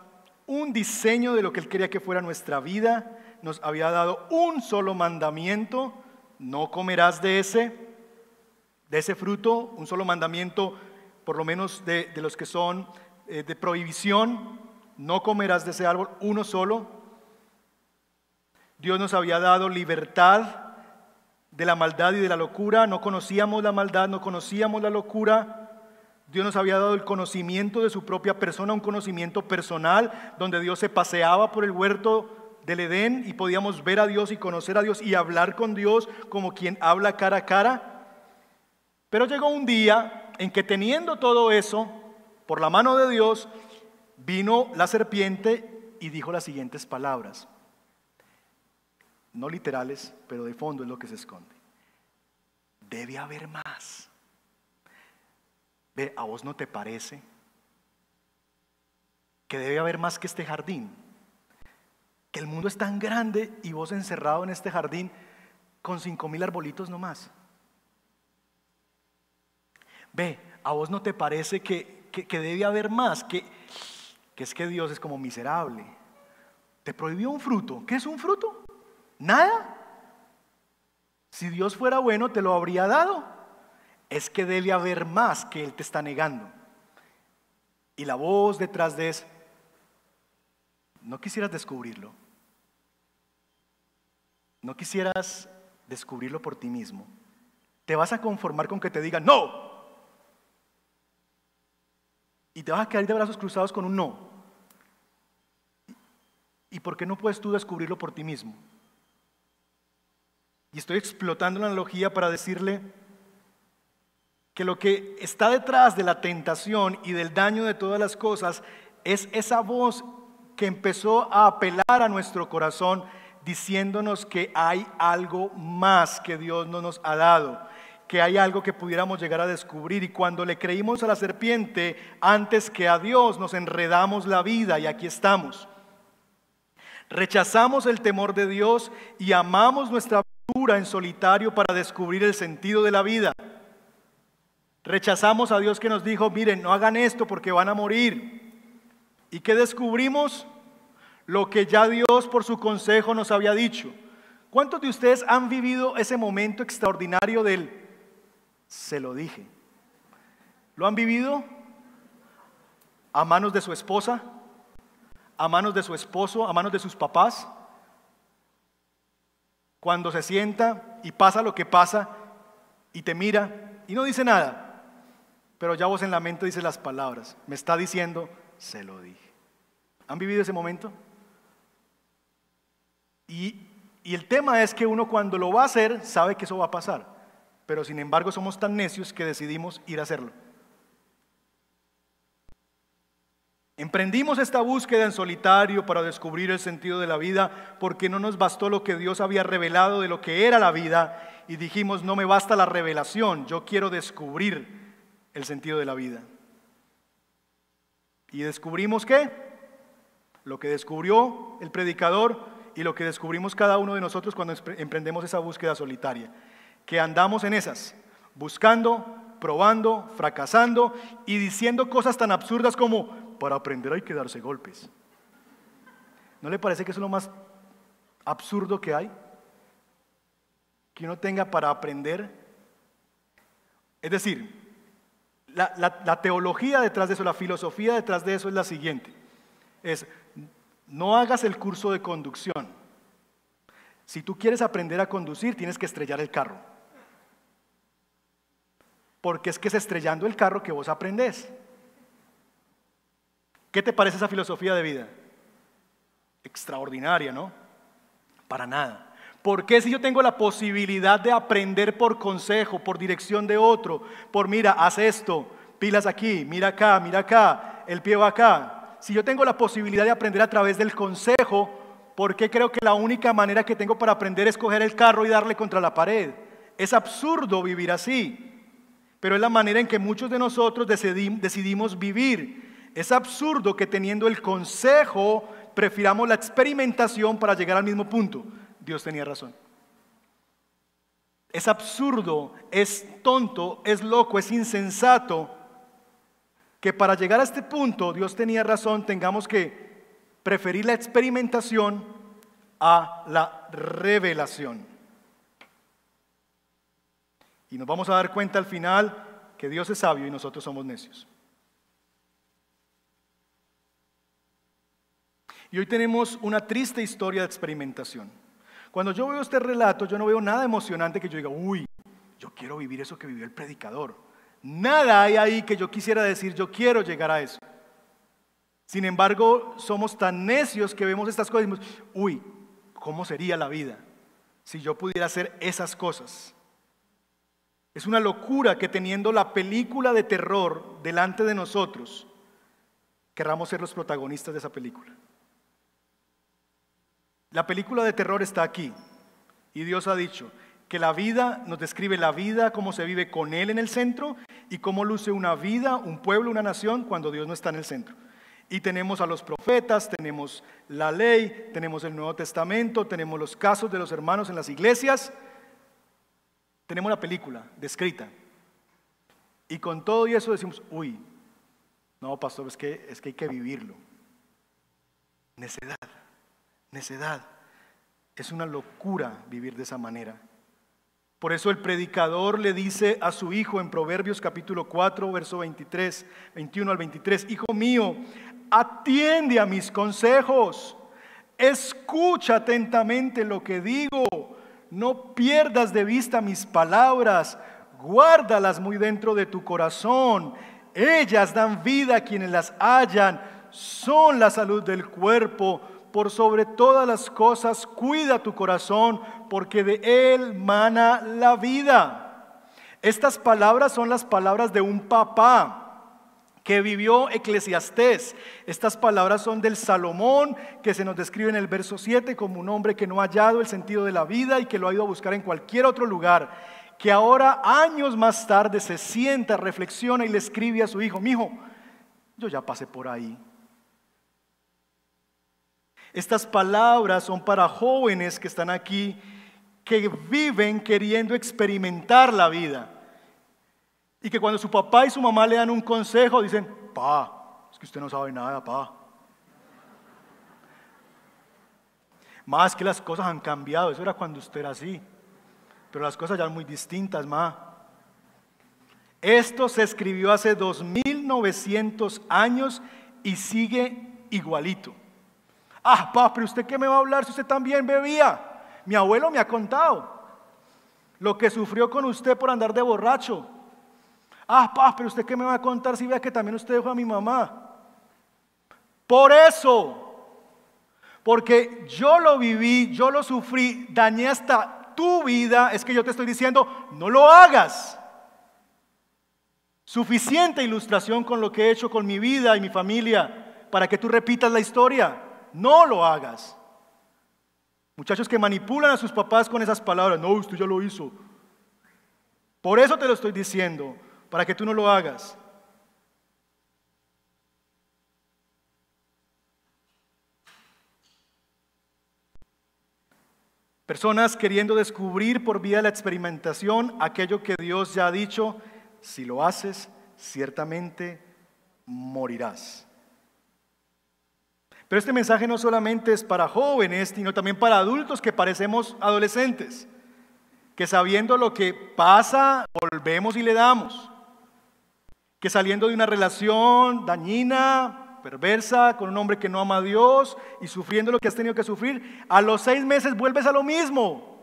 un diseño de lo que Él quería que fuera nuestra vida. Nos había dado un solo mandamiento, no comerás de ese, de ese fruto, un solo mandamiento, por lo menos de, los que son eh, de prohibición, no comerás de ese árbol, uno solo. Dios nos había dado libertad de la maldad y de la locura, no conocíamos la maldad, no conocíamos la locura. Dios nos había dado el conocimiento de su propia persona, un conocimiento personal, donde Dios se paseaba por el huerto del Edén y podíamos ver a Dios y conocer a Dios y hablar con Dios como quien habla cara a cara. Pero llegó un día en que teniendo todo eso, por la mano de Dios, vino la serpiente y dijo las siguientes palabras. No literales, pero de fondo es lo que se esconde. Debe haber más. Ve, ¿a vos no te parece que debe haber más que este jardín? Que el mundo es tan grande y vos encerrado en este jardín con cinco mil arbolitos nomás. Ve, ¿a vos no te parece que, que, debe haber más? Que, que es que Dios es como miserable. Te prohibió un fruto. ¿Qué es un fruto? Nada. Si Dios fuera bueno, te lo habría dado. Es que debe haber más que Él te está negando. Y la voz detrás de eso, no quisieras descubrirlo. No quisieras descubrirlo por ti mismo. Te vas a conformar con que te digan, no, y te vas a quedar de brazos cruzados con un no. ¿Y por qué no puedes tú descubrirlo por ti mismo? Y estoy explotando la analogía para decirle que lo que está detrás de la tentación y del daño de todas las cosas es esa voz que empezó a apelar a nuestro corazón diciéndonos que hay algo más que Dios no nos ha dado que hay algo que pudiéramos llegar a descubrir. Y cuando le creímos a la serpiente antes que a Dios, nos enredamos la vida y aquí estamos. Rechazamos el temor de Dios y amamos nuestra aventura en solitario para descubrir el sentido de la vida. Rechazamos a Dios que nos dijo, miren, no hagan esto porque van a morir. ¿Y qué descubrimos? Lo que ya Dios por su consejo nos había dicho. ¿Cuántos de ustedes han vivido ese momento extraordinario del se lo dije. ¿Lo han vivido? A manos de su esposa, a manos de su esposo, a manos de sus papás. Cuando se sienta y pasa lo que pasa y te mira y no dice nada, pero ya vos en la mente dices las palabras. Me está diciendo, se lo dije. ¿Han vivido ese momento? Y, y el tema es que uno cuando lo va a hacer sabe que eso va a pasar pero sin embargo somos tan necios que decidimos ir a hacerlo. Emprendimos esta búsqueda en solitario para descubrir el sentido de la vida porque no nos bastó lo que Dios había revelado de lo que era la vida y dijimos, no me basta la revelación, yo quiero descubrir el sentido de la vida. ¿Y descubrimos qué? Lo que descubrió el predicador y lo que descubrimos cada uno de nosotros cuando emprendemos esa búsqueda solitaria que andamos en esas, buscando, probando, fracasando y diciendo cosas tan absurdas como, para aprender hay que darse golpes. ¿No le parece que es lo más absurdo que hay? Que uno tenga para aprender. Es decir, la, la, teología detrás de eso, la filosofía detrás de eso es la siguiente. Es, no hagas el curso de conducción. Si tú quieres aprender a conducir, tienes que estrellar el carro porque es que es estrellando el carro que vos aprendés. ¿Qué te parece esa filosofía de vida? Extraordinaria, ¿no? Para nada. ¿Por qué si yo tengo la posibilidad de aprender por consejo, por dirección de otro, por mira, haz esto, pilas aquí, mira acá, mira acá, el pie va acá? Si yo tengo la posibilidad de aprender a través del consejo, ¿por qué creo que la única manera que tengo para aprender es coger el carro y darle contra la pared? Es absurdo vivir así pero es la manera en que muchos de nosotros decidimos vivir. Es absurdo que teniendo el consejo prefiramos la experimentación para llegar al mismo punto. Dios tenía razón. Es absurdo, es tonto, es loco, es insensato que para llegar a este punto, Dios tenía razón, tengamos que preferir la experimentación a la revelación. Y nos vamos a dar cuenta al final que Dios es sabio y nosotros somos necios. Y hoy tenemos una triste historia de experimentación. Cuando yo veo este relato, yo no veo nada emocionante que yo diga, uy, yo quiero vivir eso que vivió el predicador. Nada hay ahí que yo quisiera decir, yo quiero llegar a eso. Sin embargo, somos tan necios que vemos estas cosas y decimos, uy, ¿cómo sería la vida si yo pudiera hacer esas cosas? Es una locura que teniendo la película de terror delante de nosotros, querramos ser los protagonistas de esa película. La película de terror está aquí y Dios ha dicho que la vida nos describe la vida como se vive con Él en el centro y cómo luce una vida, un pueblo, una nación cuando Dios no está en el centro. Y tenemos a los profetas, tenemos la ley, tenemos el Nuevo Testamento, tenemos los casos de los hermanos en las iglesias, tenemos una película descrita. Y con todo y eso decimos, uy, no, pastor, es que, es que hay que vivirlo. Necedad, necedad. Es una locura vivir de esa manera. Por eso el predicador le dice a su hijo en Proverbios capítulo 4, verso 23, 21 al 23, Hijo mío, atiende a mis consejos, escucha atentamente lo que digo, no pierdas de vista mis palabras, guárdalas muy dentro de tu corazón. Ellas dan vida a quienes las hallan, son la salud del cuerpo por sobre todas las cosas, cuida tu corazón, porque de él mana la vida. Estas palabras son las palabras de un papá que vivió Eclesiastés. Estas palabras son del Salomón, que se nos describe en el verso 7 como un hombre que no ha hallado el sentido de la vida y que lo ha ido a buscar en cualquier otro lugar, que ahora, años más tarde, se sienta, reflexiona y le escribe a su hijo, mi hijo, yo ya pasé por ahí, estas palabras son para jóvenes que están aquí, que viven queriendo experimentar la vida. Y que cuando su papá y su mamá le dan un consejo, dicen, pa, es que usted no sabe nada, pa. Más que las cosas han cambiado, eso era cuando usted era así. Pero las cosas ya son muy distintas, ma. Esto se escribió hace 2900 años y sigue igualito. Ah, pero usted qué me va a hablar si usted también bebía. Mi abuelo me ha contado lo que sufrió con usted por andar de borracho. Ah, papá, pero usted qué me va a contar si vea que también usted dejó a mi mamá. Por eso, porque yo lo viví, yo lo sufrí, dañé hasta tu vida, es que yo te estoy diciendo, no lo hagas. Suficiente ilustración con lo que he hecho con mi vida y mi familia para que tú repitas la historia no lo hagas. Muchachos que manipulan a sus papás con esas palabras, no, usted ya lo hizo. Por eso te lo estoy diciendo, para que tú no lo hagas. Personas queriendo descubrir por vía de la experimentación aquello que Dios ya ha dicho, si lo haces, ciertamente morirás. Pero este mensaje no solamente es para jóvenes, sino también para adultos que parecemos adolescentes, que sabiendo lo que pasa, volvemos y le damos, que saliendo de una relación dañina, perversa, con un hombre que no ama a Dios y sufriendo lo que has tenido que sufrir, a los seis meses vuelves a lo mismo.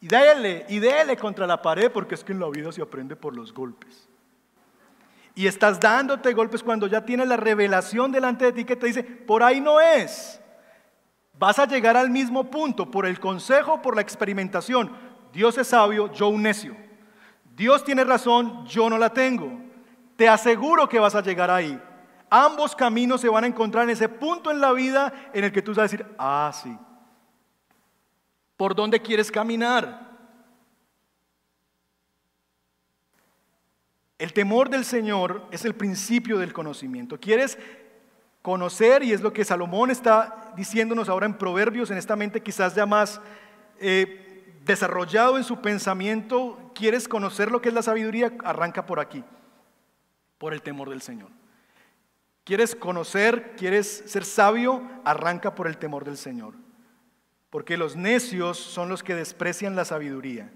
Y déle, y déle contra la pared, porque es que en la vida se aprende por los golpes y estás dándote golpes cuando ya tienes la revelación delante de ti que te dice, por ahí no es. Vas a llegar al mismo punto por el consejo, por la experimentación. Dios es sabio, yo un necio. Dios tiene razón, yo no la tengo. Te aseguro que vas a llegar ahí. Ambos caminos se van a encontrar en ese punto en la vida en el que tú vas a decir, ah, sí. ¿Por dónde quieres caminar? El temor del Señor es el principio del conocimiento. ¿Quieres conocer? Y es lo que Salomón está diciéndonos ahora en Proverbios, en esta mente quizás ya más eh, desarrollado en su pensamiento. ¿Quieres conocer lo que es la sabiduría? Arranca por aquí, por el temor del Señor. ¿Quieres conocer? ¿Quieres ser sabio? Arranca por el temor del Señor. Porque los necios son los que desprecian la sabiduría.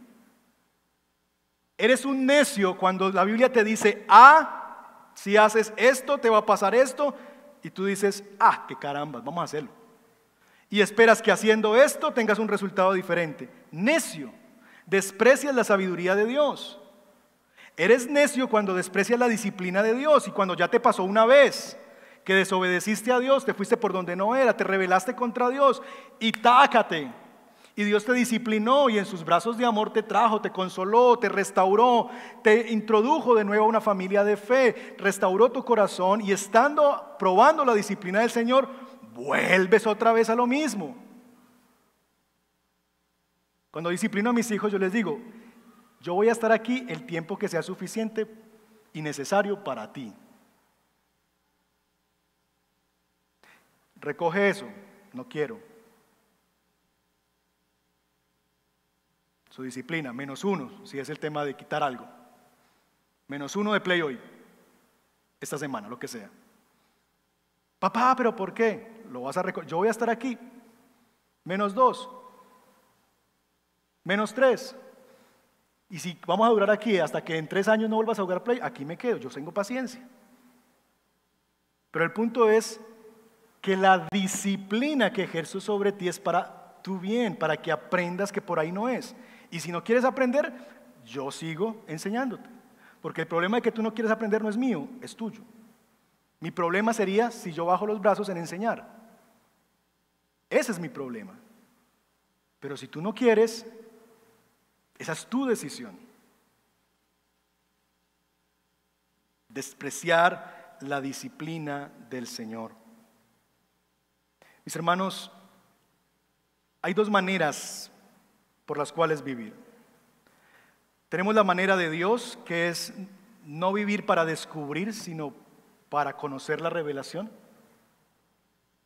Eres un necio cuando la Biblia te dice, ah, si haces esto, te va a pasar esto. Y tú dices, ah, qué caramba, vamos a hacerlo. Y esperas que haciendo esto tengas un resultado diferente. Necio, desprecias la sabiduría de Dios. Eres necio cuando desprecias la disciplina de Dios y cuando ya te pasó una vez que desobedeciste a Dios, te fuiste por donde no era, te rebelaste contra Dios y tácate. Y Dios te disciplinó y en sus brazos de amor te trajo, te consoló, te restauró, te introdujo de nuevo a una familia de fe, restauró tu corazón y estando probando la disciplina del Señor, vuelves otra vez a lo mismo. Cuando disciplino a mis hijos, yo les digo, Yo voy a estar aquí el tiempo que sea suficiente y necesario para ti. Recoge eso, no quiero. Su disciplina, menos uno, si es el tema de quitar algo. Menos uno de play hoy, esta semana, lo que sea. Papá, pero ¿por qué? Lo vas a Yo voy a estar aquí. Menos dos. Menos tres. Y si vamos a durar aquí hasta que en tres años no vuelvas a jugar play, aquí me quedo, yo tengo paciencia. Pero el punto es que la disciplina que ejerzo sobre ti es para tu bien, para que aprendas que por ahí no es. Y si no quieres aprender, yo sigo enseñándote. Porque el problema de que tú no quieres aprender no es mío, es tuyo. Mi problema sería si yo bajo los brazos en enseñar. Ese es mi problema. Pero si tú no quieres, esa es tu decisión. Despreciar la disciplina del Señor. Mis hermanos, hay dos maneras por las cuales vivir. Tenemos la manera de Dios, que es no vivir para descubrir, sino para conocer la revelación.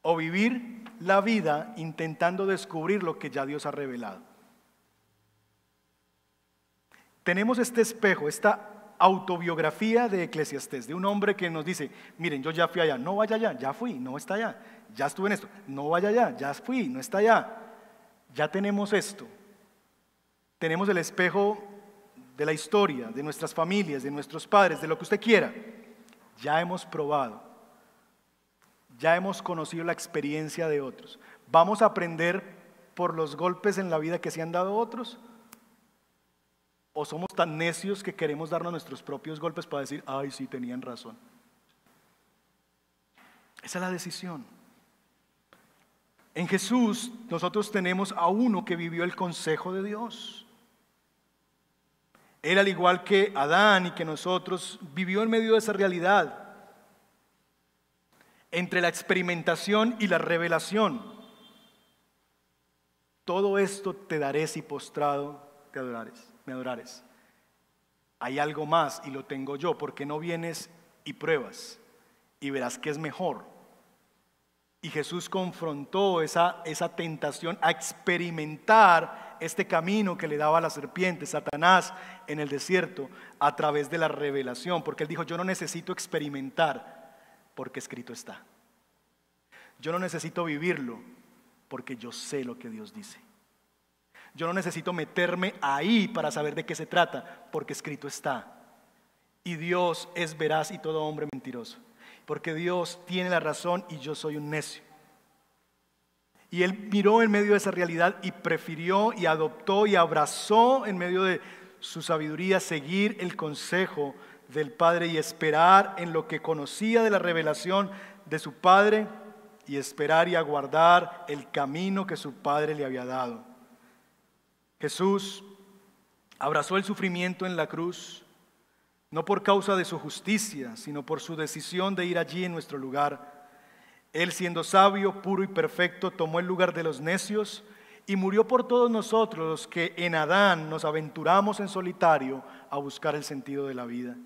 O vivir la vida intentando descubrir lo que ya Dios ha revelado tenemos este espejo, esta autobiografía de Eclesiastés, de un hombre que nos dice, miren, yo ya fui allá, no vaya allá, ya fui, no está allá, ya estuve en esto, no vaya allá, ya fui, no está allá, ya tenemos esto. Tenemos el espejo de la historia, de nuestras familias, de nuestros padres, de lo que usted quiera. Ya hemos probado, ya hemos conocido la experiencia de otros. ¿Vamos a aprender por los golpes en la vida que se han dado otros? ¿O somos tan necios que queremos darnos nuestros propios golpes para decir, ay, sí, tenían razón? Esa es la decisión. En Jesús nosotros tenemos a uno que vivió el consejo de Dios. Él al igual que Adán y que nosotros vivió en medio de esa realidad, entre la experimentación y la revelación. Todo esto te daré si postrado te adorares me adorares. Hay algo más y lo tengo yo, porque no vienes y pruebas y verás que es mejor. Y Jesús confrontó esa, esa tentación a experimentar este camino que le daba la serpiente, Satanás, en el desierto, a través de la revelación, porque él dijo, yo no necesito experimentar, porque escrito está. Yo no necesito vivirlo, porque yo sé lo que Dios dice. Yo no necesito meterme ahí para saber de qué se trata, porque escrito está. Y Dios es veraz y todo hombre mentiroso. Porque Dios tiene la razón y yo soy un necio. Y él miró en medio de esa realidad y prefirió y adoptó y abrazó en medio de su sabiduría seguir el consejo del Padre y esperar en lo que conocía de la revelación de su Padre y esperar y aguardar el camino que su Padre le había dado. Jesús abrazó el sufrimiento en la cruz, no por causa de su justicia, sino por su decisión de ir allí en nuestro lugar. Él, siendo sabio, puro y perfecto, tomó el lugar de los necios y murió por todos nosotros los que en Adán nos aventuramos en solitario a buscar el sentido de la vida.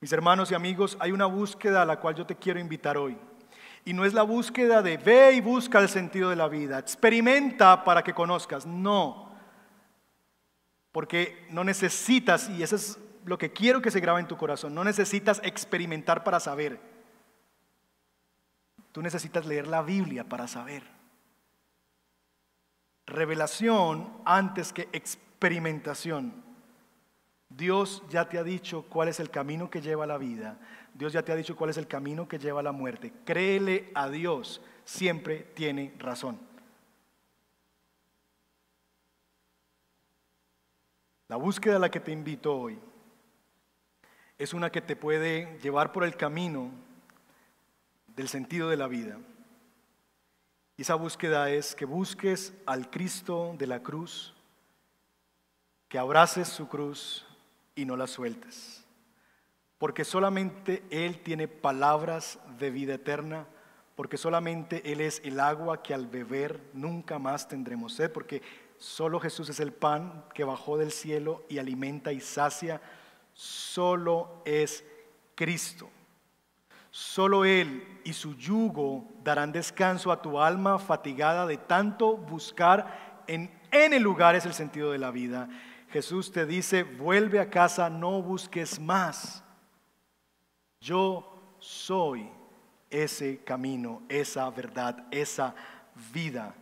Mis hermanos y amigos, hay una búsqueda a la cual yo te quiero invitar hoy. Y no es la búsqueda de ve y busca el sentido de la vida, experimenta para que conozcas. No, porque no necesitas, y eso es lo que quiero que se grabe en tu corazón, no necesitas experimentar para saber. Tú necesitas leer la Biblia para saber. Revelación antes que experimentación. Dios ya te ha dicho cuál es el camino que lleva a la vida. Dios ya te ha dicho cuál es el camino que lleva a la muerte. Créele a Dios, siempre tiene razón. La búsqueda a la que te invito hoy es una que te puede llevar por el camino del sentido de la vida. Y esa búsqueda es que busques al Cristo de la cruz, que abraces su cruz y no la sueltes. Porque solamente Él tiene palabras de vida eterna, porque solamente Él es el agua que al beber nunca más tendremos sed, porque solo Jesús es el pan que bajó del cielo y alimenta y sacia, solo es Cristo. Solo Él y su yugo darán descanso a tu alma fatigada de tanto buscar en N lugares el sentido de la vida. Jesús te dice, vuelve a casa, no busques más. Yo soy ese camino, esa verdad, esa vida.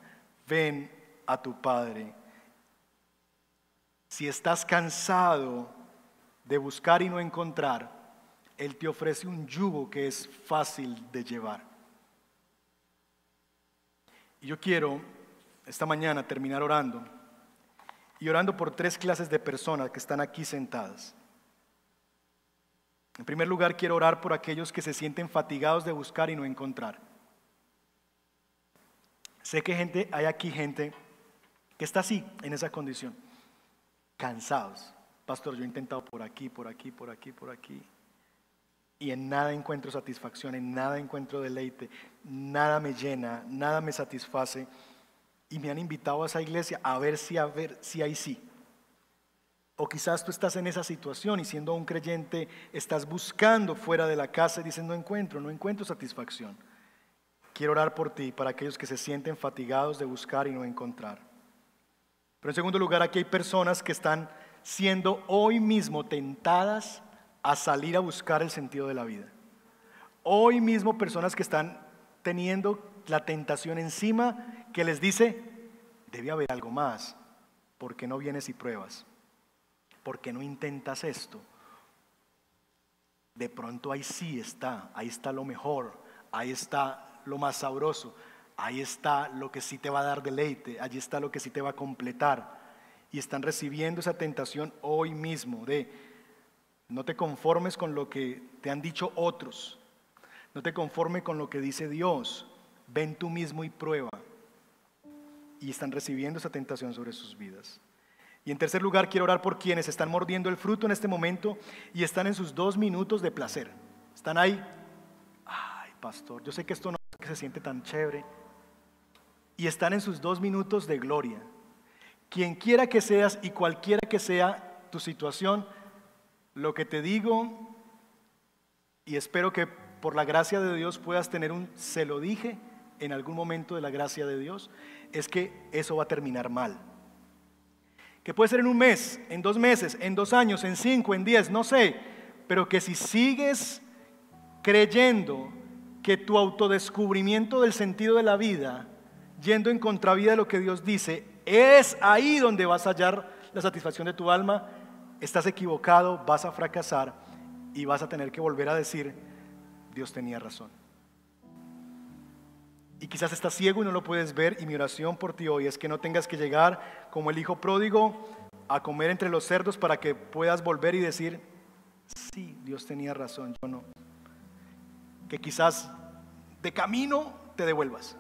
Ven a tu Padre. Si estás cansado de buscar y no encontrar, él te ofrece un yugo que es fácil de llevar. Y yo quiero esta mañana terminar orando y orando por tres clases de personas que están aquí sentadas. En primer lugar, quiero orar por aquellos que se sienten fatigados de buscar y no encontrar. Sé que gente, hay aquí gente que está así, en esa condición, cansados. Pastor, yo he intentado por aquí, por aquí, por aquí, por aquí y en nada encuentro satisfacción, en nada encuentro deleite, nada me llena, nada me satisface. Y me han invitado a esa iglesia a ver si, a ver si hay sí. O quizás tú estás en esa situación y siendo un creyente estás buscando fuera de la casa y dices no encuentro, no encuentro satisfacción. Quiero orar por ti, para aquellos que se sienten fatigados de buscar y no encontrar. Pero en segundo lugar, aquí hay personas que están siendo hoy mismo tentadas a salir a buscar el sentido de la vida. Hoy mismo personas que están teniendo la tentación encima que les dice, debe haber algo más, ¿por qué no vienes y pruebas? ¿Por qué no intentas esto? De pronto ahí sí está, ahí está lo mejor, ahí está lo más sabroso, ahí está lo que sí te va a dar deleite, allí está lo que sí te va a completar. Y están recibiendo esa tentación hoy mismo de no te conformes con lo que te han dicho otros. No te conformes con lo que dice Dios. Ven tú mismo y prueba. Y están recibiendo esa tentación sobre sus vidas. Y en tercer lugar, quiero orar por quienes están mordiendo el fruto en este momento y están en sus dos minutos de placer. Están ahí. Ay, pastor, yo sé que esto no que se siente tan chévere. Y están en sus dos minutos de gloria. Quien quiera que seas y cualquiera que sea tu situación, lo que te digo, y espero que por la gracia de Dios puedas tener un se lo dije en algún momento de la gracia de Dios, es que eso va a terminar mal. Que puede ser en un mes, en dos meses, en dos años, en cinco, en diez, no sé, pero que si sigues creyendo que tu autodescubrimiento del sentido de la vida, yendo en contravía de lo que Dios dice, es ahí donde vas a hallar la satisfacción de tu alma, estás equivocado, vas a fracasar y vas a tener que volver a decir, Dios tenía razón. Y quizás estás ciego y no lo puedes ver y mi oración por ti hoy es que no tengas que llegar como el hijo pródigo a comer entre los cerdos para que puedas volver y decir, sí, Dios tenía razón, yo no. Que quizás de camino te devuelvas.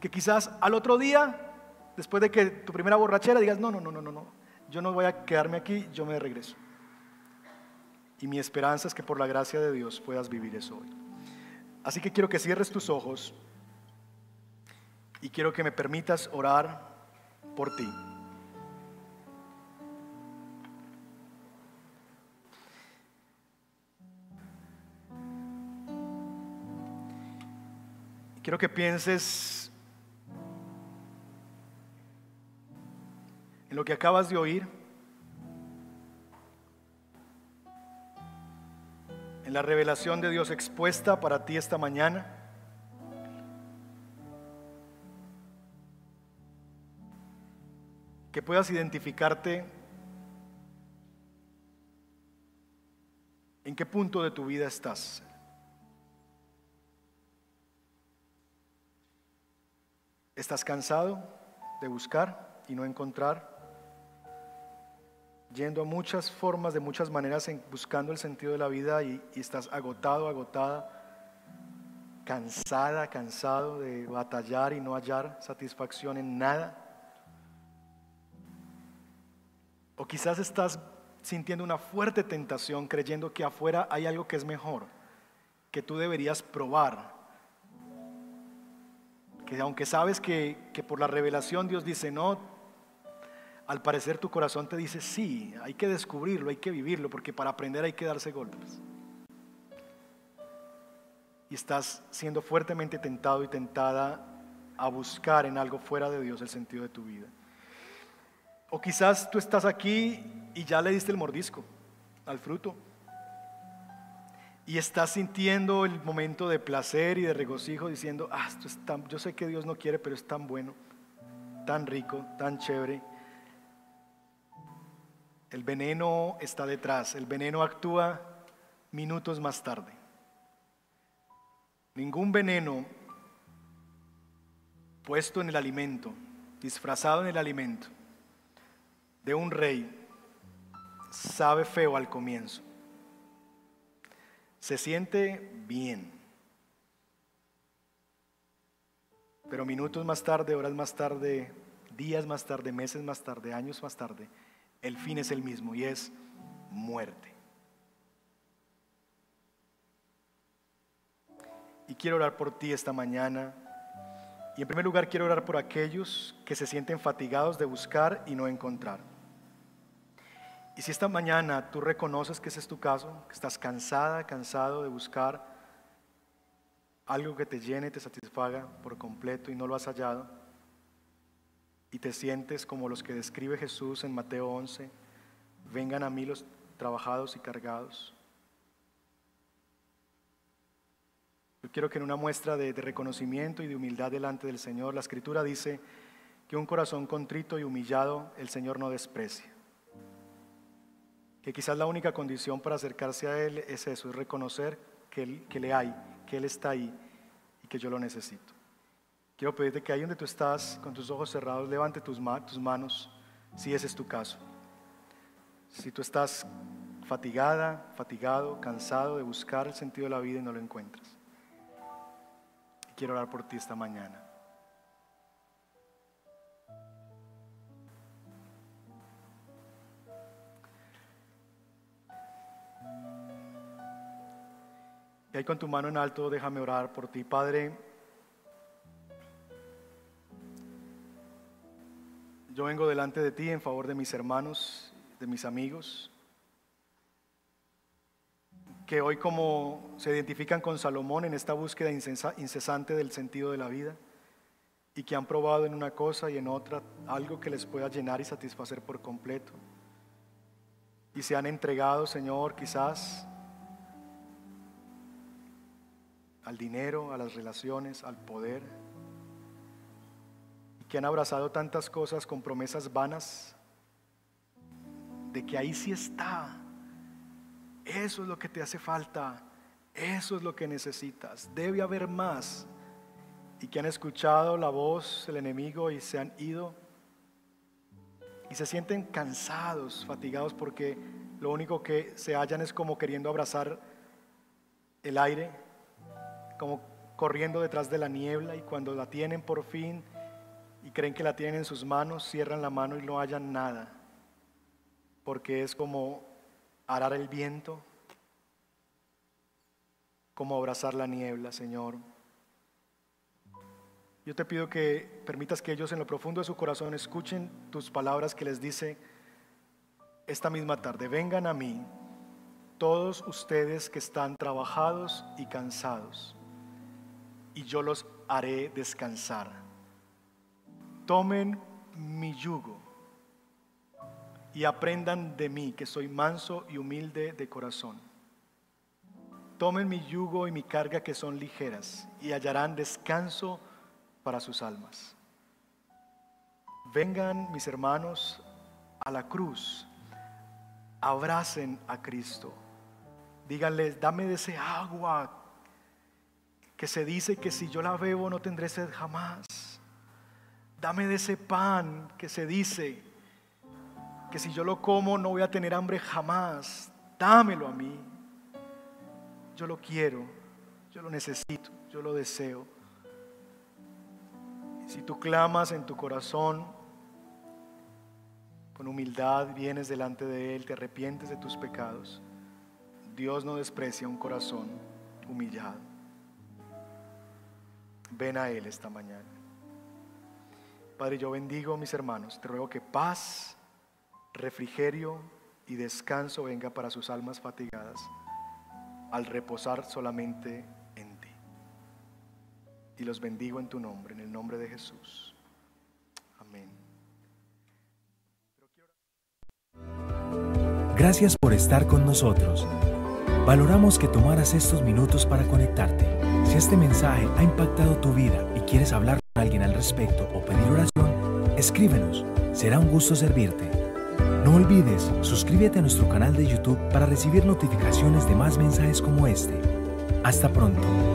Que quizás al otro día, después de que tu primera borrachera, digas, no, no, no, no, no, yo no voy a quedarme aquí, yo me regreso. Y mi esperanza es que por la gracia de Dios puedas vivir eso hoy. Así que quiero que cierres tus ojos y quiero que me permitas orar por ti. Quiero que pienses lo que acabas de oír, en la revelación de Dios expuesta para ti esta mañana. Que puedas identificarte en qué punto de tu vida estás. ¿Estás cansado de buscar y no encontrar? Yendo a muchas formas, de muchas maneras, buscando el sentido de la vida y, y estás agotado, agotada, cansada, cansado de batallar y no hallar satisfacción en nada. O quizás estás sintiendo una fuerte tentación creyendo que afuera hay algo que es mejor, que tú deberías probar. Que aunque sabes que, que por la revelación Dios dice, no, al parecer tu corazón te dice, sí, hay que descubrirlo, hay que vivirlo, porque para aprender hay que darse golpes. Y estás siendo fuertemente tentado y tentada a buscar en algo fuera de Dios el sentido de tu vida. O quizás tú estás aquí y ya le diste el mordisco al fruto. Y estás sintiendo el momento de placer y de regocijo diciendo, ah, esto es tan, yo sé que Dios no quiere, pero es tan bueno, tan rico, tan chévere. El veneno está detrás, el veneno actúa minutos más tarde. Ningún veneno puesto en el alimento, disfrazado en el alimento de un rey, sabe feo al comienzo. Se siente bien. Pero minutos más tarde, horas más tarde, días más tarde, meses más tarde, años más tarde, el fin es el mismo y es muerte. Y quiero orar por ti esta mañana y en primer lugar quiero orar por aquellos que se sienten fatigados de buscar y no encontrar. Y si esta mañana tú reconoces que ese es tu caso, que estás cansada, cansado de buscar algo que te llene, te satisfaga por completo y no lo has hallado, y te sientes como los que describe Jesús en Mateo 11, vengan a mí los trabajados y cargados, Yo quiero que en una muestra de, reconocimiento y de humildad delante del Señor, la Escritura dice que un corazón contrito y humillado el Señor no desprecia. Que quizás la única condición para acercarse a Él es eso, es reconocer que, él, que le hay, que Él está ahí y que yo lo necesito. Quiero pedirte que ahí donde tú estás, con tus ojos cerrados, levante tus, tus manos, si ese es tu caso. Si tú estás fatigada, fatigado, cansado de buscar el sentido de la vida y no lo encuentras. Quiero orar por ti esta mañana. Y ahí con tu mano en alto, déjame orar por ti, Padre. Yo vengo delante de ti en favor de mis hermanos, de mis amigos que hoy como se identifican con Salomón en esta búsqueda incesante del sentido de la vida y que han probado en una cosa y en otra algo que les pueda llenar y satisfacer por completo. Y se han entregado, Señor, quizás al dinero, a las relaciones, al poder, que han abrazado tantas cosas con promesas vanas de que ahí sí está eso es lo que te hace falta. Eso es lo que necesitas. Debe haber más. Y que han escuchado la voz del enemigo y se han ido. Y se sienten cansados, fatigados porque lo único que se hallan es como queriendo abrazar el aire, como corriendo detrás de la niebla y cuando la tienen por fin y creen que la tienen en sus manos, cierran la mano y no hallan nada. Porque es como arar el viento, como abrazar la niebla, Señor. Yo te pido que permitas que ellos en lo profundo de su corazón escuchen tus palabras que les dice esta misma tarde, vengan a mí todos ustedes que están trabajados y cansados, y yo los haré descansar. Tomen mi yugo y aprendan de mí, que soy manso y humilde de corazón. Tomen mi yugo y mi carga que son ligeras y hallarán descanso para sus almas. Vengan mis hermanos a la cruz, abracen a Cristo, díganles, dame de ese agua que se dice que si yo la bebo no tendré sed jamás. Dame de ese pan que se dice que si yo lo como no voy a tener hambre jamás. Dámelo a mí. Yo lo quiero, yo lo necesito, yo lo deseo. si tú clamas en tu corazón, con humildad vienes delante de Él, te arrepientes de tus pecados, Dios no desprecia un corazón humillado. Ven a Él esta mañana. Padre, yo bendigo a mis hermanos. Te ruego que paz, refrigerio y descanso venga para sus almas fatigadas al reposar solamente en ti. Y los bendigo en tu nombre, en el nombre de Jesús. Amén. Gracias por estar con nosotros. Valoramos que tomaras estos minutos para conectarte. Si este mensaje ha impactado tu vida y quieres hablar alguien al respecto o pedir oración, escríbenos. Será un gusto servirte. No olvides, suscríbete a nuestro canal de YouTube para recibir notificaciones de más mensajes como este. Hasta pronto.